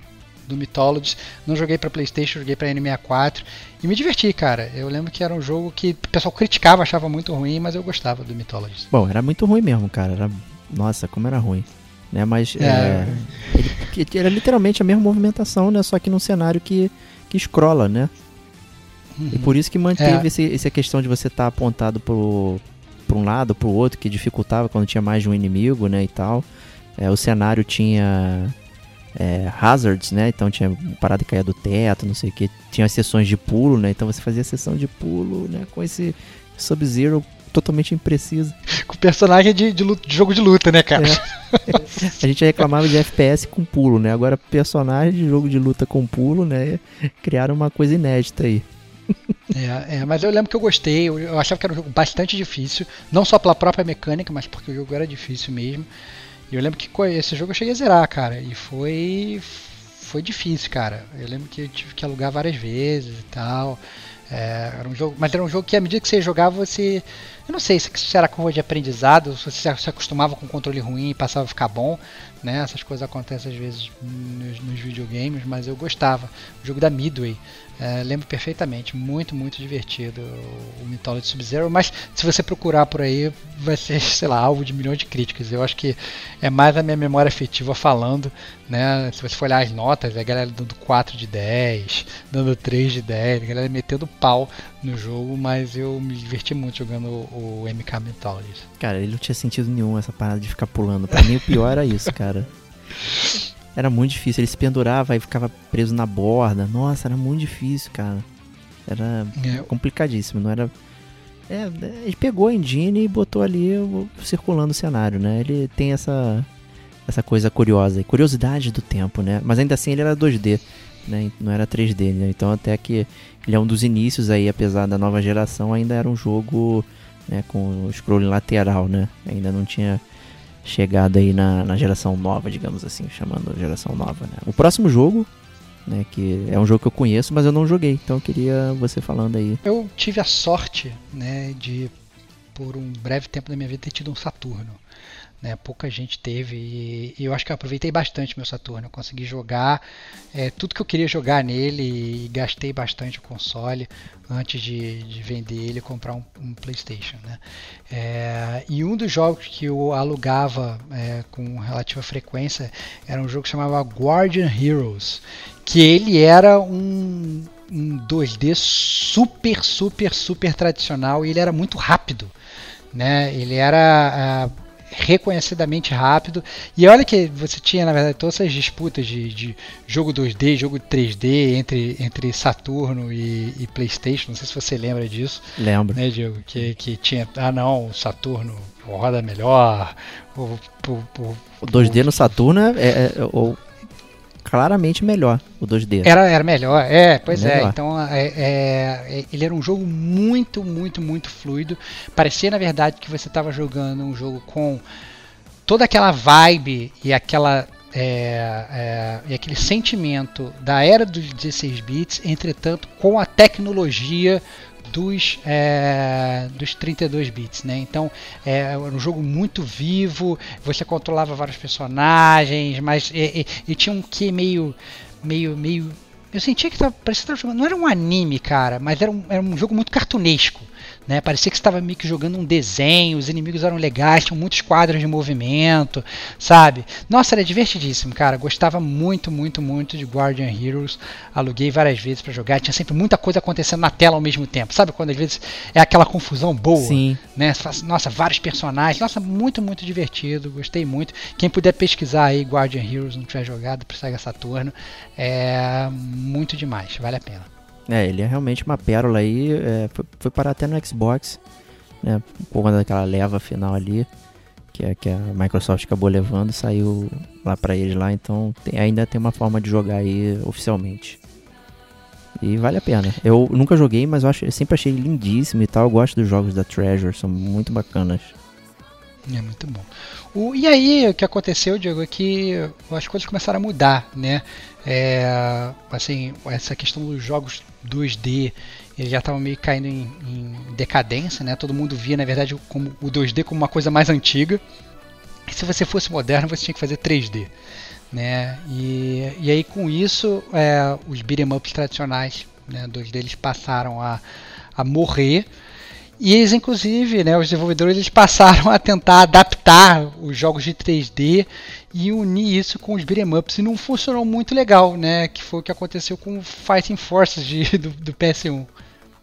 do Mythologies. Não joguei pra PlayStation, joguei pra N64. E me diverti, cara. Eu lembro que era um jogo que o pessoal criticava, achava muito ruim, mas eu gostava do Mythologies. Bom, era muito ruim mesmo, cara. Era... Nossa, como era ruim. Né? Mas é. É... Ele, era literalmente a mesma movimentação, né? Só que num cenário que, que scrolla, né? Uhum. E por isso que manteve é. esse, essa questão de você estar tá apontado pro, para um lado, para o outro, que dificultava quando tinha mais de um inimigo, né, e tal. É, o cenário tinha é, hazards, né? Então tinha parada que caía do teto, não sei o que. Tinha as sessões de pulo, né? Então você fazia a sessão de pulo, né? Com esse Sub-Zero totalmente impreciso. Com personagem de, de, luta, de, jogo de luta, né, cara? É. *laughs* A gente reclamava de FPS com pulo, né? Agora personagem de jogo de luta com pulo, né? Criaram uma coisa inédita aí. *laughs* É, é, mas eu lembro que eu gostei, eu, eu achava que era um jogo bastante difícil, não só pela própria mecânica, mas porque o jogo era difícil mesmo. Eu lembro que esse jogo eu cheguei a zerar, cara, e foi foi difícil, cara. Eu lembro que eu tive que alugar várias vezes e tal. É, era um jogo, mas era um jogo que à medida que você jogava, você. Eu não sei se era curva de aprendizado, se você se acostumava com controle ruim e passava a ficar bom, né? Essas coisas acontecem às vezes nos, nos videogames, mas eu gostava. O jogo da Midway, é, lembro perfeitamente, muito, muito divertido o Mythology Sub-Zero, mas se você procurar por aí, vai ser, *laughs* sei lá, alvo de milhões de críticas. Eu acho que é mais a minha memória afetiva falando, né? Se você for olhar as notas, a galera dando 4 de 10, dando 3 de 10, a galera metendo pau no jogo, mas eu me diverti muito jogando o, o MK Mythology. Cara, ele não tinha sentido nenhum essa parada de ficar pulando. Pra mim o pior era isso, cara. *laughs* Era muito difícil. Ele se pendurava e ficava preso na borda. Nossa, era muito difícil, cara. Era é. complicadíssimo. Não era. É, ele pegou a engine e botou ali circulando o cenário, né? Ele tem essa essa coisa curiosa, curiosidade do tempo, né? Mas ainda assim ele era 2D, né? Não era 3D, né? Então até que ele é um dos inícios aí, apesar da nova geração, ainda era um jogo né, com o scrolling lateral, né? Ainda não tinha chegado aí na, na geração nova, digamos assim, chamando geração nova, né? O próximo jogo né? Que é um jogo que eu conheço, mas eu não joguei. Então eu queria você falando aí. Eu tive a sorte, né, de por um breve tempo da minha vida ter tido um Saturno. Né, pouca gente teve e, e, eu acho que eu aproveitei bastante meu Saturno. Eu consegui jogar é, tudo que eu queria jogar nele e gastei bastante o console antes de, de vender ele e comprar um, um PlayStation. Né? É, e um dos jogos que eu alugava é, com relativa frequência era um jogo que chamava Guardian Heroes, que ele era um, um 2D super, super, super tradicional e ele era muito rápido. Né? Ele era uh, reconhecidamente rápido. E olha que você tinha, na verdade, todas essas disputas de, de jogo 2D, jogo 3D entre, entre Saturno e, e, PlayStation. Não sei se você lembra disso. Lembro. Né, Diego? Que, que tinha. Ah, não, o Saturno roda melhor. O, o, o, o 2D no Saturno é, é, é claramente melhor, o 2D. Era, era melhor, é, pois é. melhor. é. Então, é, é, ele era um jogo muito, muito, muito fluido. Parecia, na verdade, que você estava jogando um jogo com toda aquela vibe e aquela é, é, e aquele sentimento da era dos 16 bits, entretanto com a tecnologia dos, é, dos 32 bits, né? Então é, um jogo muito vivo, você controlava vários personagens, mas e, e, e tinha um que meio, meio, meio eu sentia que tava, parecia que tava jogando, não era um anime, cara, mas era um, era um jogo muito cartunesco. Né? Parecia que estava meio que jogando um desenho, os inimigos eram legais, tinham muitos quadros de movimento, sabe? Nossa, era divertidíssimo, cara. Gostava muito, muito, muito de Guardian Heroes. Aluguei várias vezes para jogar. Tinha sempre muita coisa acontecendo na tela ao mesmo tempo, sabe? Quando às vezes é aquela confusão boa, Sim. né? Nossa, vários personagens. Nossa, muito, muito divertido. Gostei muito. Quem puder pesquisar aí Guardian Heroes, não tiver jogado para Sega Saturno, é muito demais. Vale a pena. É, ele é realmente uma pérola aí. É, foi, foi, parar até no Xbox, né? Por conta daquela leva final ali, que, é, que a Microsoft acabou levando, saiu lá para eles lá. Então tem, ainda tem uma forma de jogar aí oficialmente. E vale a pena. Eu nunca joguei, mas eu, acho, eu sempre achei lindíssimo e tal. Eu gosto dos jogos da Treasure, são muito bacanas. É muito bom. O, e aí, o que aconteceu, Diego, é que as coisas começaram a mudar, né? É, assim, essa questão dos jogos 2D, eles já estavam meio caindo em, em, decadência, né? Todo mundo via, na verdade, como, o 2D como uma coisa mais antiga. E se você fosse moderno, você tinha que fazer 3D. Né? E, e aí, com isso, é, os beat'em ups tradicionais, né, dois deles passaram a, a morrer e eles, inclusive, né, os desenvolvedores eles passaram a tentar adaptar os jogos de 3D e unir isso com os beat'em ups e não funcionou muito legal, né? Que foi o que aconteceu com Fighting Forces de, do, do PS1.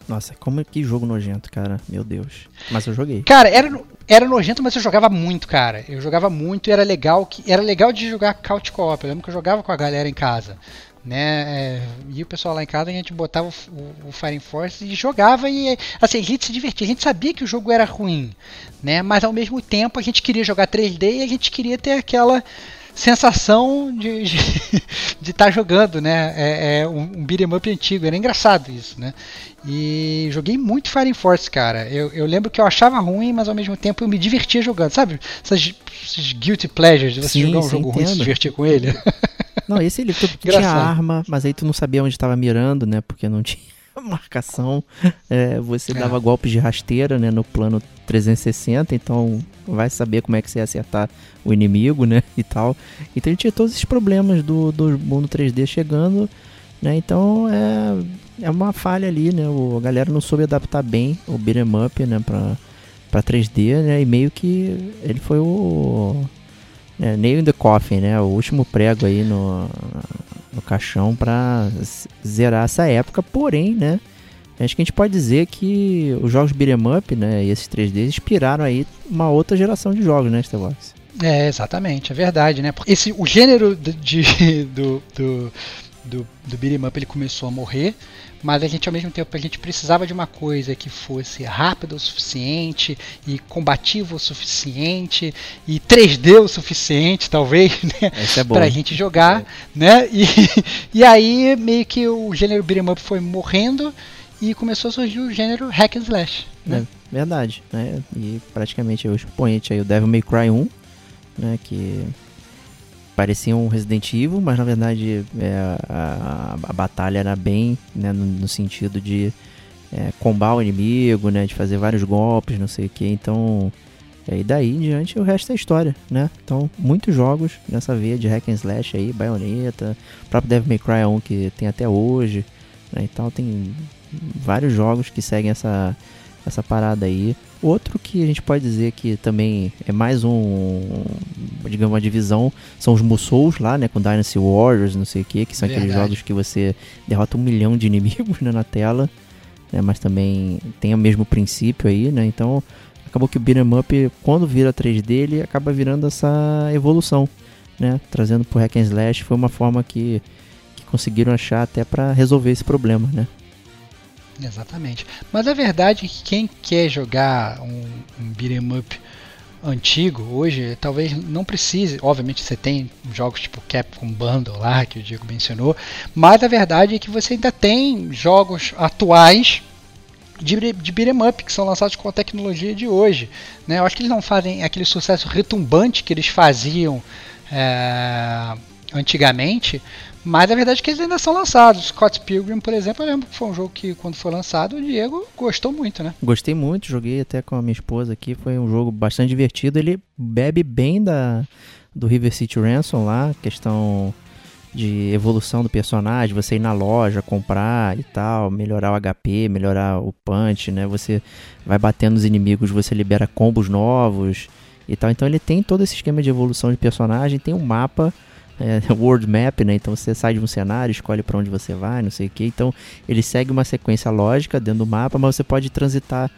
Nossa, como que jogo nojento, cara. Meu Deus. Mas eu joguei. Cara, era, era nojento, mas eu jogava muito, cara. Eu jogava muito e era legal que era legal de jogar couch co-op. Eu lembro que eu jogava com a galera em casa né? É, e o pessoal lá em casa a gente botava o, o, o Fire Force e jogava e assim, a gente se divertia. A gente sabia que o jogo era ruim, né? Mas ao mesmo tempo a gente queria jogar 3D e a gente queria ter aquela sensação de estar *laughs* tá jogando, né? É, é um, um beat'em up antigo, era engraçado isso, né? E joguei muito Fire Force, cara. Eu, eu lembro que eu achava ruim, mas ao mesmo tempo eu me divertia jogando, sabe? Essas, essas guilty pleasures de você sim, jogar um jogo entendo. ruim e se divertir com ele. *laughs* Não, esse ele tu, tu tinha arma, mas aí tu não sabia onde estava mirando, né? Porque não tinha *laughs* marcação. É, você é. dava golpes de rasteira, né? No plano 360, então vai saber como é que você ia acertar o inimigo, né? E tal. Então ele tinha todos esses problemas do, do mundo 3D chegando, né? Então é, é uma falha ali, né? O, a galera não soube adaptar bem o beat'em up, né? Pra, pra 3D, né? E meio que ele foi o é, nail in the coffin, né? O último prego aí no, no caixão para zerar essa época, porém, né? Acho que a gente pode dizer que os jogos beat'em up, né, e esses 3D inspiraram aí uma outra geração de jogos, né, Star Wars? É, exatamente, é verdade, né? Esse, o gênero de, de *laughs* do, do do, do beat'em up ele começou a morrer, mas a gente ao mesmo tempo a gente precisava de uma coisa que fosse rápida o suficiente e combativa o suficiente e 3D o suficiente talvez *laughs* né é para a gente jogar é. né e, *laughs* e aí meio que o gênero beat'em up foi morrendo e começou a surgir o gênero hack and slash né? É, verdade né e praticamente o expoente aí o Devil May Cry 1 né que parecia um Resident Evil, mas na verdade é, a, a, batalha era bem né, no, no, sentido de é, combar o inimigo, né, de fazer vários golpes, não sei o que. Então, é, e daí em diante o resto é história, né? Então, muitos jogos nessa veia de hack and slash aí, Bayonetta, o próprio Devil May Cry 1 que tem até hoje, né? Então tem vários jogos que seguem essa, essa parada aí. Outro que a gente pode dizer que também é mais um, digamos, uma divisão, são os Musous lá, né, com Dynasty Warriors, não sei o que, que são Verdade. aqueles jogos que você derrota um milhão de *laughs* inimigos né, na tela, né, mas também tem o mesmo princípio aí, né, então acabou que o beat'em up, quando vira 3D, ele acaba virando essa evolução, né, trazendo pro hack and slash, foi uma forma que, que conseguiram achar até para resolver esse problema, né. Exatamente. Mas a verdade é que quem quer jogar um, um beat'em up antigo hoje, talvez não precise. Obviamente você tem jogos tipo Capcom Bundle lá, que o Diego mencionou, mas a verdade é que você ainda tem jogos atuais de, de beat'em up que são lançados com a tecnologia de hoje. Né? Eu acho que eles não fazem aquele sucesso retumbante que eles faziam é, antigamente, mas a verdade é que eles ainda são lançados. Scott Pilgrim, por exemplo, eu lembro que foi um jogo que, quando foi lançado, o Diego gostou muito, né? Gostei muito, joguei até com a minha esposa aqui. Foi um jogo bastante divertido. Ele bebe bem da, do River City Ransom lá, questão de evolução do personagem, você ir na loja, comprar e tal, melhorar o HP, melhorar o punch, né? Você vai batendo os inimigos, você libera combos novos e tal. Então ele tem todo esse esquema de evolução de personagem, tem um mapa é, *laughs* world map, né? Então você sai de um cenário, escolhe para onde você vai, não sei o que. Então ele segue uma sequência lógica dentro do mapa, mas você pode transitar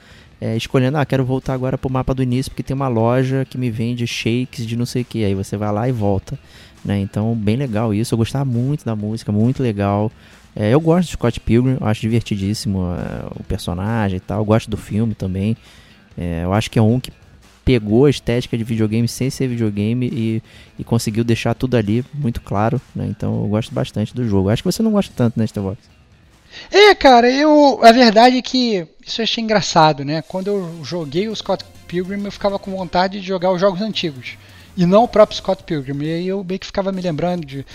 é, escolhendo, ah, quero voltar agora pro mapa do início porque tem uma loja que me vende shakes de não sei o que. Aí você vai lá e volta, né? Então bem legal isso. Eu gostava muito da música, muito legal. É, eu gosto de Scott Pilgrim, acho divertidíssimo é, o personagem e tal. Eu gosto do filme também. É, eu acho que é um que pegou a estética de videogame sem ser videogame e, e conseguiu deixar tudo ali muito claro, né? Então eu gosto bastante do jogo. Acho que você não gosta tanto, né, Starbox? É, cara, eu. A verdade é que isso eu achei engraçado, né? Quando eu joguei o Scott Pilgrim, eu ficava com vontade de jogar os jogos antigos. E não o próprio Scott Pilgrim. E aí eu meio que ficava me lembrando de.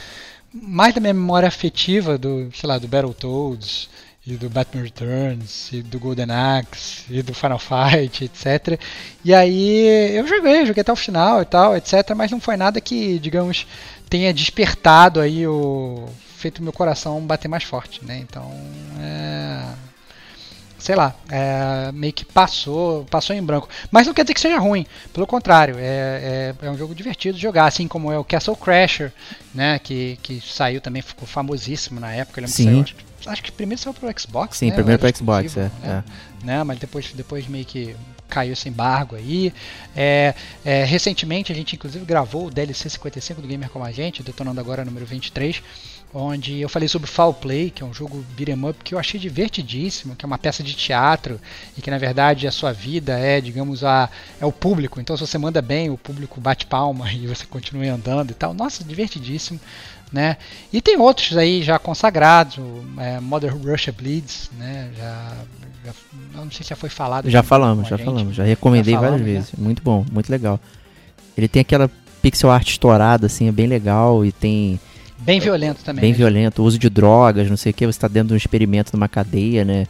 Mais da minha memória afetiva do, sei lá, do Battletoads e do Batman Returns, e do Golden Axe, e do Final Fight, etc. E aí eu joguei, joguei até o final e tal, etc. Mas não foi nada que, digamos, tenha despertado aí o. feito meu coração bater mais forte, né? Então, é. Sei lá, é, meio que passou, passou em branco. Mas não quer dizer que seja ruim, pelo contrário, é, é, é um jogo divertido de jogar, assim como é o Castle Crasher, né? Que, que saiu também, ficou famosíssimo na época. Eu lembro Sim. que saiu, acho, que primeiro saiu pro Xbox, Sim, né? primeiro pro Xbox, é, né? é. né? Mas depois, depois meio que caiu esse embargo aí. É, é, recentemente a gente inclusive gravou o DLC 55 do Gamer Como a Gente, detonando agora número 23, onde eu falei sobre Foul Play, que é um jogo beat'em up que eu achei divertidíssimo, que é uma peça de teatro e que na verdade a sua vida é, digamos, a, é o público. Então se você manda bem, o público bate palma *laughs* e você continua andando e tal. Nossa, divertidíssimo né? E tem outros aí já consagrados, é, Mother Russia Bleeds, né? Já, já, não sei se já foi falado. Já falamos, já gente. falamos, já recomendei já falamos, várias vezes. Né? Muito bom, muito legal. Ele tem aquela pixel art estourada, assim, é bem legal e tem. Bem violento também. Bem né? violento, uso de drogas, não sei o que, você está dentro de um experimento numa cadeia, né?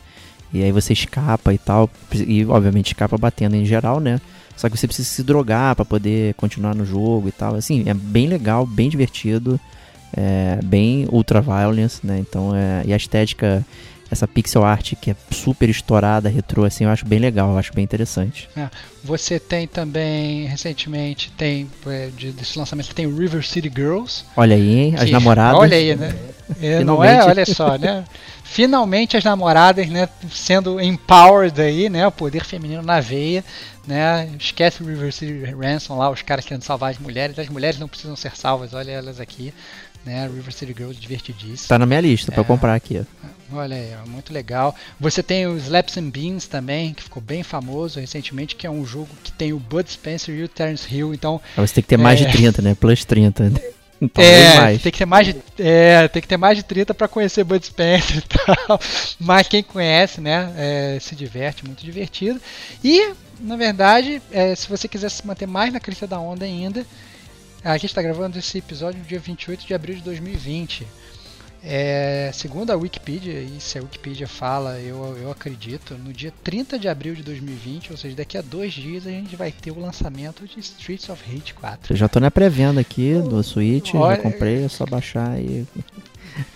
E aí você escapa e tal. E obviamente escapa batendo em geral, né? Só que você precisa se drogar para poder continuar no jogo e tal. Assim, é bem legal, bem divertido é, bem ultra violence, né? Então, é, e a estética, essa pixel art que é super estourada, retrô, assim, eu acho bem legal, eu acho bem interessante. É, você tem também, recentemente, tem é, de, desse lançamento, tem River City Girls. Olha aí, hein? As que, namoradas. Olha aí, né? É, não é? Olha só, né? Finalmente as namoradas, né, sendo empowered aí, né, o poder feminino na veia, né? Esquece o River City Ransom lá, os caras querendo salvar as mulheres, as mulheres não precisam ser salvas, olha elas aqui, né? River City Girls divertidíssimo. Tá na minha lista É. pra eu comprar aqui. Olha aí, ó, muito legal. Você tem o Slaps and Beans também, que ficou bem famoso recentemente, que é um jogo que tem o Bud Spencer e o Terence Hill, então Você tem que ter mais É. de 30, né? Plus 30. *laughs* Então, é, mais. tem que ter mais de é, tem que ter mais de 30 para conhecer Bud Spencer *laughs* e tal. Mas quem conhece, né, é, se diverte, muito divertido. E, na verdade, é, se você quiser se manter mais na crista da onda ainda, a gente está gravando esse episódio no dia 28 de abril de 2020. É, segundo a Wikipedia, e se a Wikipedia fala, eu, eu acredito, no dia 30 de abril de 2020, ou seja, daqui a dois dias, a gente vai ter o lançamento de Streets of Rage 4. Eu já tô na pré-venda aqui do Switch, Olha- já comprei, é só baixar aí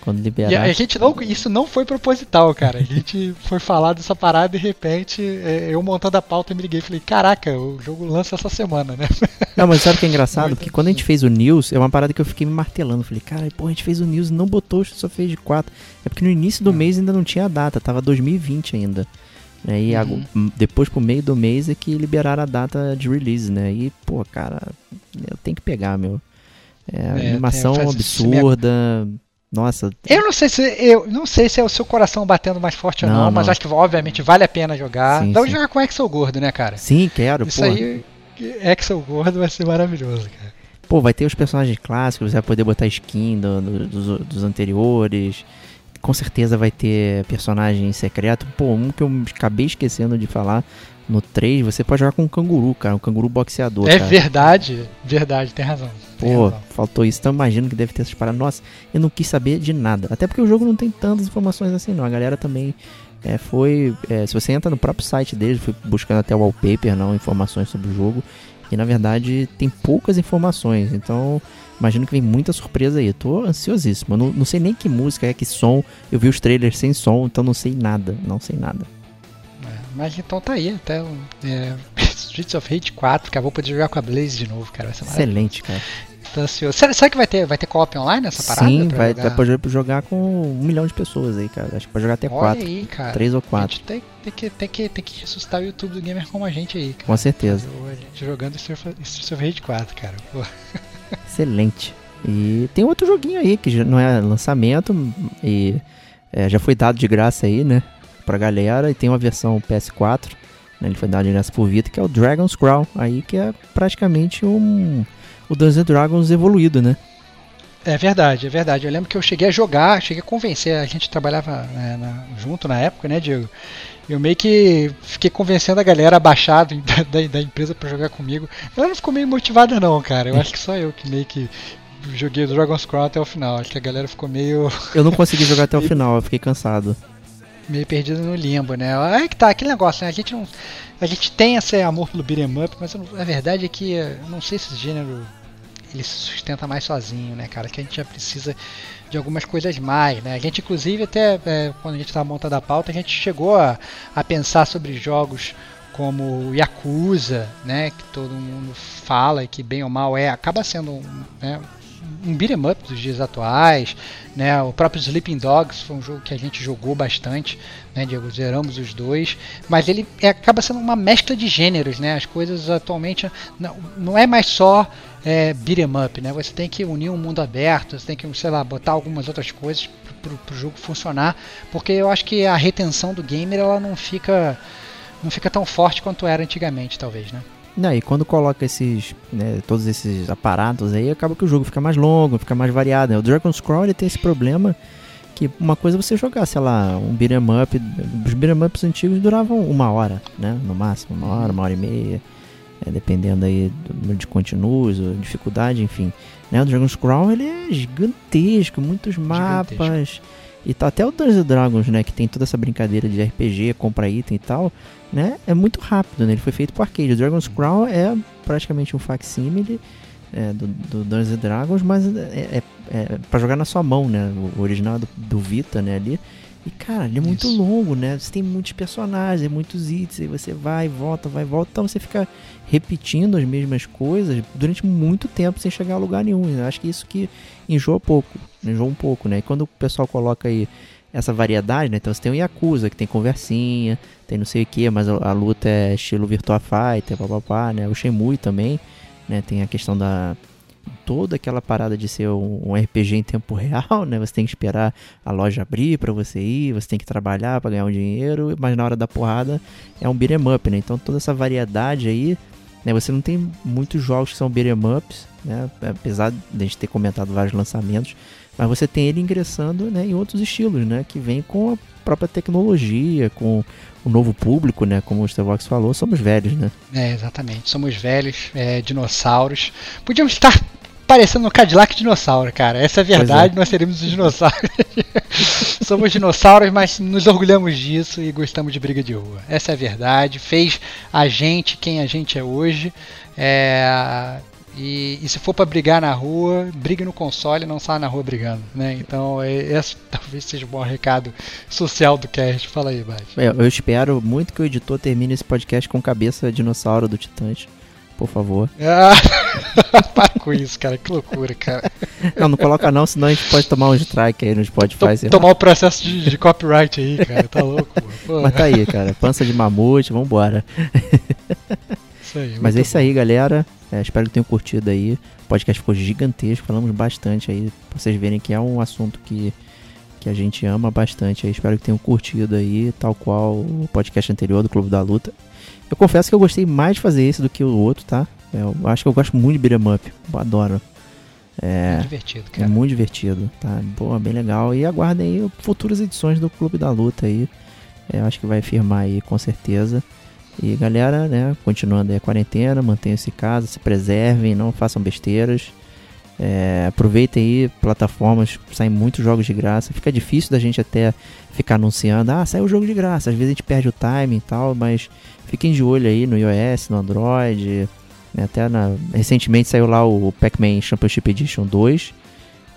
quando E liberar. a a gente não, isso não foi proposital, cara. A gente *laughs* foi falar dessa parada e de repente é, eu montando a pauta me liguei e falei, caraca, o jogo lança essa semana, né? *laughs* Não, mas sabe o que é engraçado? Muito Porque quando a gente fez o news, é uma parada que eu fiquei me martelando. Falei, cara, pô, a gente fez o news e não botou, só fez de 4. É porque no início do Hum. mês ainda não tinha a data, tava 2020 ainda. Né? E Uhum. ago- m- depois pro meio do mês é que liberaram a data de release, né? E, pô, cara, eu tenho que pegar, meu. É, É, animação absurda. Nossa, Eu não sei se eu não sei se é o seu coração batendo mais forte ou Não, não, mas não. acho que obviamente vale a pena jogar. Sim, Dá sim. jogar com Excel Gordo, né, cara? sim, quero, Isso pô. aí, Excel Gordo vai ser maravilhoso, cara. Pô, vai ter os personagens clássicos, você vai poder botar skin do- do- dos, dos anteriores. Com certeza vai ter personagem secreto. Pô, um que eu acabei esquecendo de falar no 3, você pode jogar com um canguru, cara. Um canguru boxeador, É cara. verdade, verdade, tem razão. Pô, razão. faltou isso. Então imagino que deve ter essas paradas. Nossa, eu não quis saber de nada. Até porque o jogo não tem tantas informações assim, não. A galera também é, foi. é, se você entra no próprio site deles, fui buscando até o wallpaper, não, informações sobre o jogo. E na verdade tem poucas informações. Então imagino que vem muita surpresa aí. Tô ansiosíssimo. Eu não, não sei nem que música é, que som. Eu vi os trailers sem som, então não sei nada. Não sei nada. É, mas então tá aí, até o é, *laughs* Streets of Rage 4, cara, vou poder jogar com a Blaze de novo, cara, vai ser maravilhoso. Excelente, cara. Tô ansioso. Será, será que vai ter, vai ter co-op online nessa parada? Sim, pra vai, jogar? vai poder jogar com um milhão de pessoas aí, cara. Acho que pode jogar até Olha quatro. aí, cara. Três ou A quatro. gente tem, tem que, tem, que, tem que ressuscitar o YouTube do gamer como a gente aí, cara. Com certeza. Jogando Streets of- Rage 4, cara. Pô. *laughs* Excelente. E tem outro joguinho aí que não é lançamento e é, já foi dado de graça aí, né? Pra galera. E tem uma versão PS4, né? Ele foi dado de graça por Vita, que é o Dragon's Crawl. Aí que é praticamente um. O Dungeons and Dragons evoluído, né? É verdade, é verdade. Eu lembro que eu cheguei a jogar, cheguei a convencer, a gente trabalhava né, na- junto na época, né, Diego? Eu meio que fiquei convencendo a galera a baixar da, da, da empresa pra jogar comigo. Ela não ficou meio motivada não, cara. Eu acho que só eu que meio que joguei o Dragon's Crown até o final. Acho que a galera ficou meio, *laughs* Eu não consegui jogar até o final, eu fiquei cansado. meio perdida no limbo, né? Aí que tá, aquele negócio, né? A gente não. A gente tem esse amor pelo beat'em up, mas não- a verdade é que eu não sei se esse gênero ele se sustenta mais sozinho, né, cara? Que a gente já precisa de algumas coisas mais, né? A gente, inclusive, até é, quando a gente estava montando a pauta, a gente chegou a, a pensar sobre jogos como Yakuza, né? Que todo mundo fala e que bem ou mal é, acaba sendo um, né, um beat'em up dos dias atuais, né? O próprio Sleeping Dogs foi um jogo que a gente jogou bastante, né? Diego, zeramos os dois, mas ele é- acaba sendo uma mescla de gêneros, né? As coisas atualmente não, não é mais só é, beat'em up, né? Você tem que unir um mundo aberto, você tem que, sei lá, botar algumas outras coisas pro, pro jogo funcionar, porque eu acho que a retenção do gamer ela não fica não fica tão forte quanto era antigamente, talvez, né? Não, e quando coloca esses, né, todos esses aparatos aí, acaba que o jogo fica mais longo, fica mais variado. Né? O Dragon's Crawl ele tem esse problema que uma coisa é você jogar, sei lá, um beat'em up, os beat'em ups antigos duravam uma hora, né, no máximo, uma hora, uma hora e meia, é, dependendo aí do número de continuos, dificuldade, enfim. Né? O Dragon's Crawl ele é gigantesco, muitos mapas, e tá até o Dungeons and Dragons, né, que tem toda essa brincadeira de RPG, compra item e tal, né, é muito rápido, né, ele foi feito pro arcade. O Dragon's Crown é praticamente um facsimile é, do, do Dungeons and Dragons, mas é, é, é pra jogar na sua mão, né, o original do, do Vita, né, ali. E, cara, ele é muito Isso. longo, né, você tem muitos personagens, muitos itens, aí você vai, volta, vai, volta, então você fica repetindo as mesmas coisas durante muito tempo sem chegar a lugar nenhum. Eu acho que isso que enjoa pouco, enjoa um pouco, né, e quando o pessoal coloca aí essa variedade, né? Então você tem o Yakuza, que tem conversinha, tem não sei o que, mas a, a luta é estilo Virtua Fighter, papapá, né? O Shenmue também, né? Tem a questão da, toda aquela parada de ser um, RPG em tempo *laughs* real, né? Você tem que esperar a loja abrir para você ir, você tem que trabalhar para ganhar um dinheiro, mas na hora da porrada é um beat'em up, né? Então toda essa variedade aí, né? Você não tem muitos jogos que são beat'em ups, né? Apesar de a gente ter comentado vários lançamentos, mas você tem ele ingressando né, em outros estilos, né? Que vem com a própria tecnologia, com o novo público, né? Como o Stevox falou, somos velhos, né? É, exatamente. Somos velhos, é, dinossauros. Podíamos estar parecendo um Cadillac dinossauro, cara. Essa é a verdade, é. nós seremos os dinossauros. *laughs* somos dinossauros, mas nos orgulhamos disso e gostamos de briga de rua. Essa é a verdade. Fez a gente quem a gente é hoje. É, e, e, se for para brigar na rua, brigue no console, não saia na rua brigando, né? Então, é, esse *laughs* talvez seja o bom recado social do cast. Fala aí, Bate. É, eu espero muito que o editor termine esse podcast com cabeça dinossauro do Titãs. Por favor. *laughs* Ah, *laughs* para com isso, cara. Que loucura, cara. Não, não coloca não, senão a gente pode tomar um strike aí no Spotify. tomar o processo de, de, copyright aí, cara. Tá louco, pô. Mas tá aí, cara. Pança de mamute, vambora. *laughs* Isso aí, Mas é isso aí, galera. É, espero que tenham curtido aí. O podcast ficou gigantesco, falamos bastante aí, pra vocês verem que é um assunto que, que a gente ama bastante. Aí, espero que tenham curtido aí, tal qual o podcast anterior do Clube da Luta. Eu confesso que eu gostei mais de fazer esse do que o outro, tá? Eu acho que eu gosto muito de beat'em up, eu adoro. É, muito divertido, cara. É muito divertido, tá? Boa, bem legal. E aguardem aí futuras edições do Clube da Luta aí. É, eu acho que vai firmar aí com certeza. E galera, né, continuando aí a quarentena, mantenham-se em casa, se preservem, não façam besteiras. É, aproveitem aí plataformas, saem muitos jogos de graça. Fica difícil da gente até ficar anunciando, ah, saiu o jogo de graça. Às vezes a gente perde o time e tal, mas fiquem de olho aí no iOS, no Android. Né, até na, recentemente saiu lá o Pac-Man Championship Edition 2,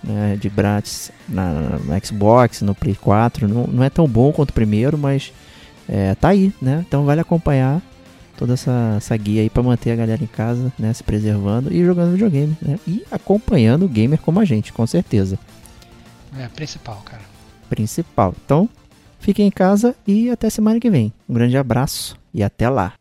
né, de grátis na, na, Xbox, no Play 4. Não, não é tão bom quanto o primeiro, mas é, tá aí, né? Então vale acompanhar toda essa, essa guia aí para manter a galera em casa, né? Se preservando e jogando videogame, né? E acompanhando o gamer como a gente, com certeza. É, principal, cara. Principal. Então, fiquem em casa e até semana que vem. Um grande abraço e até lá.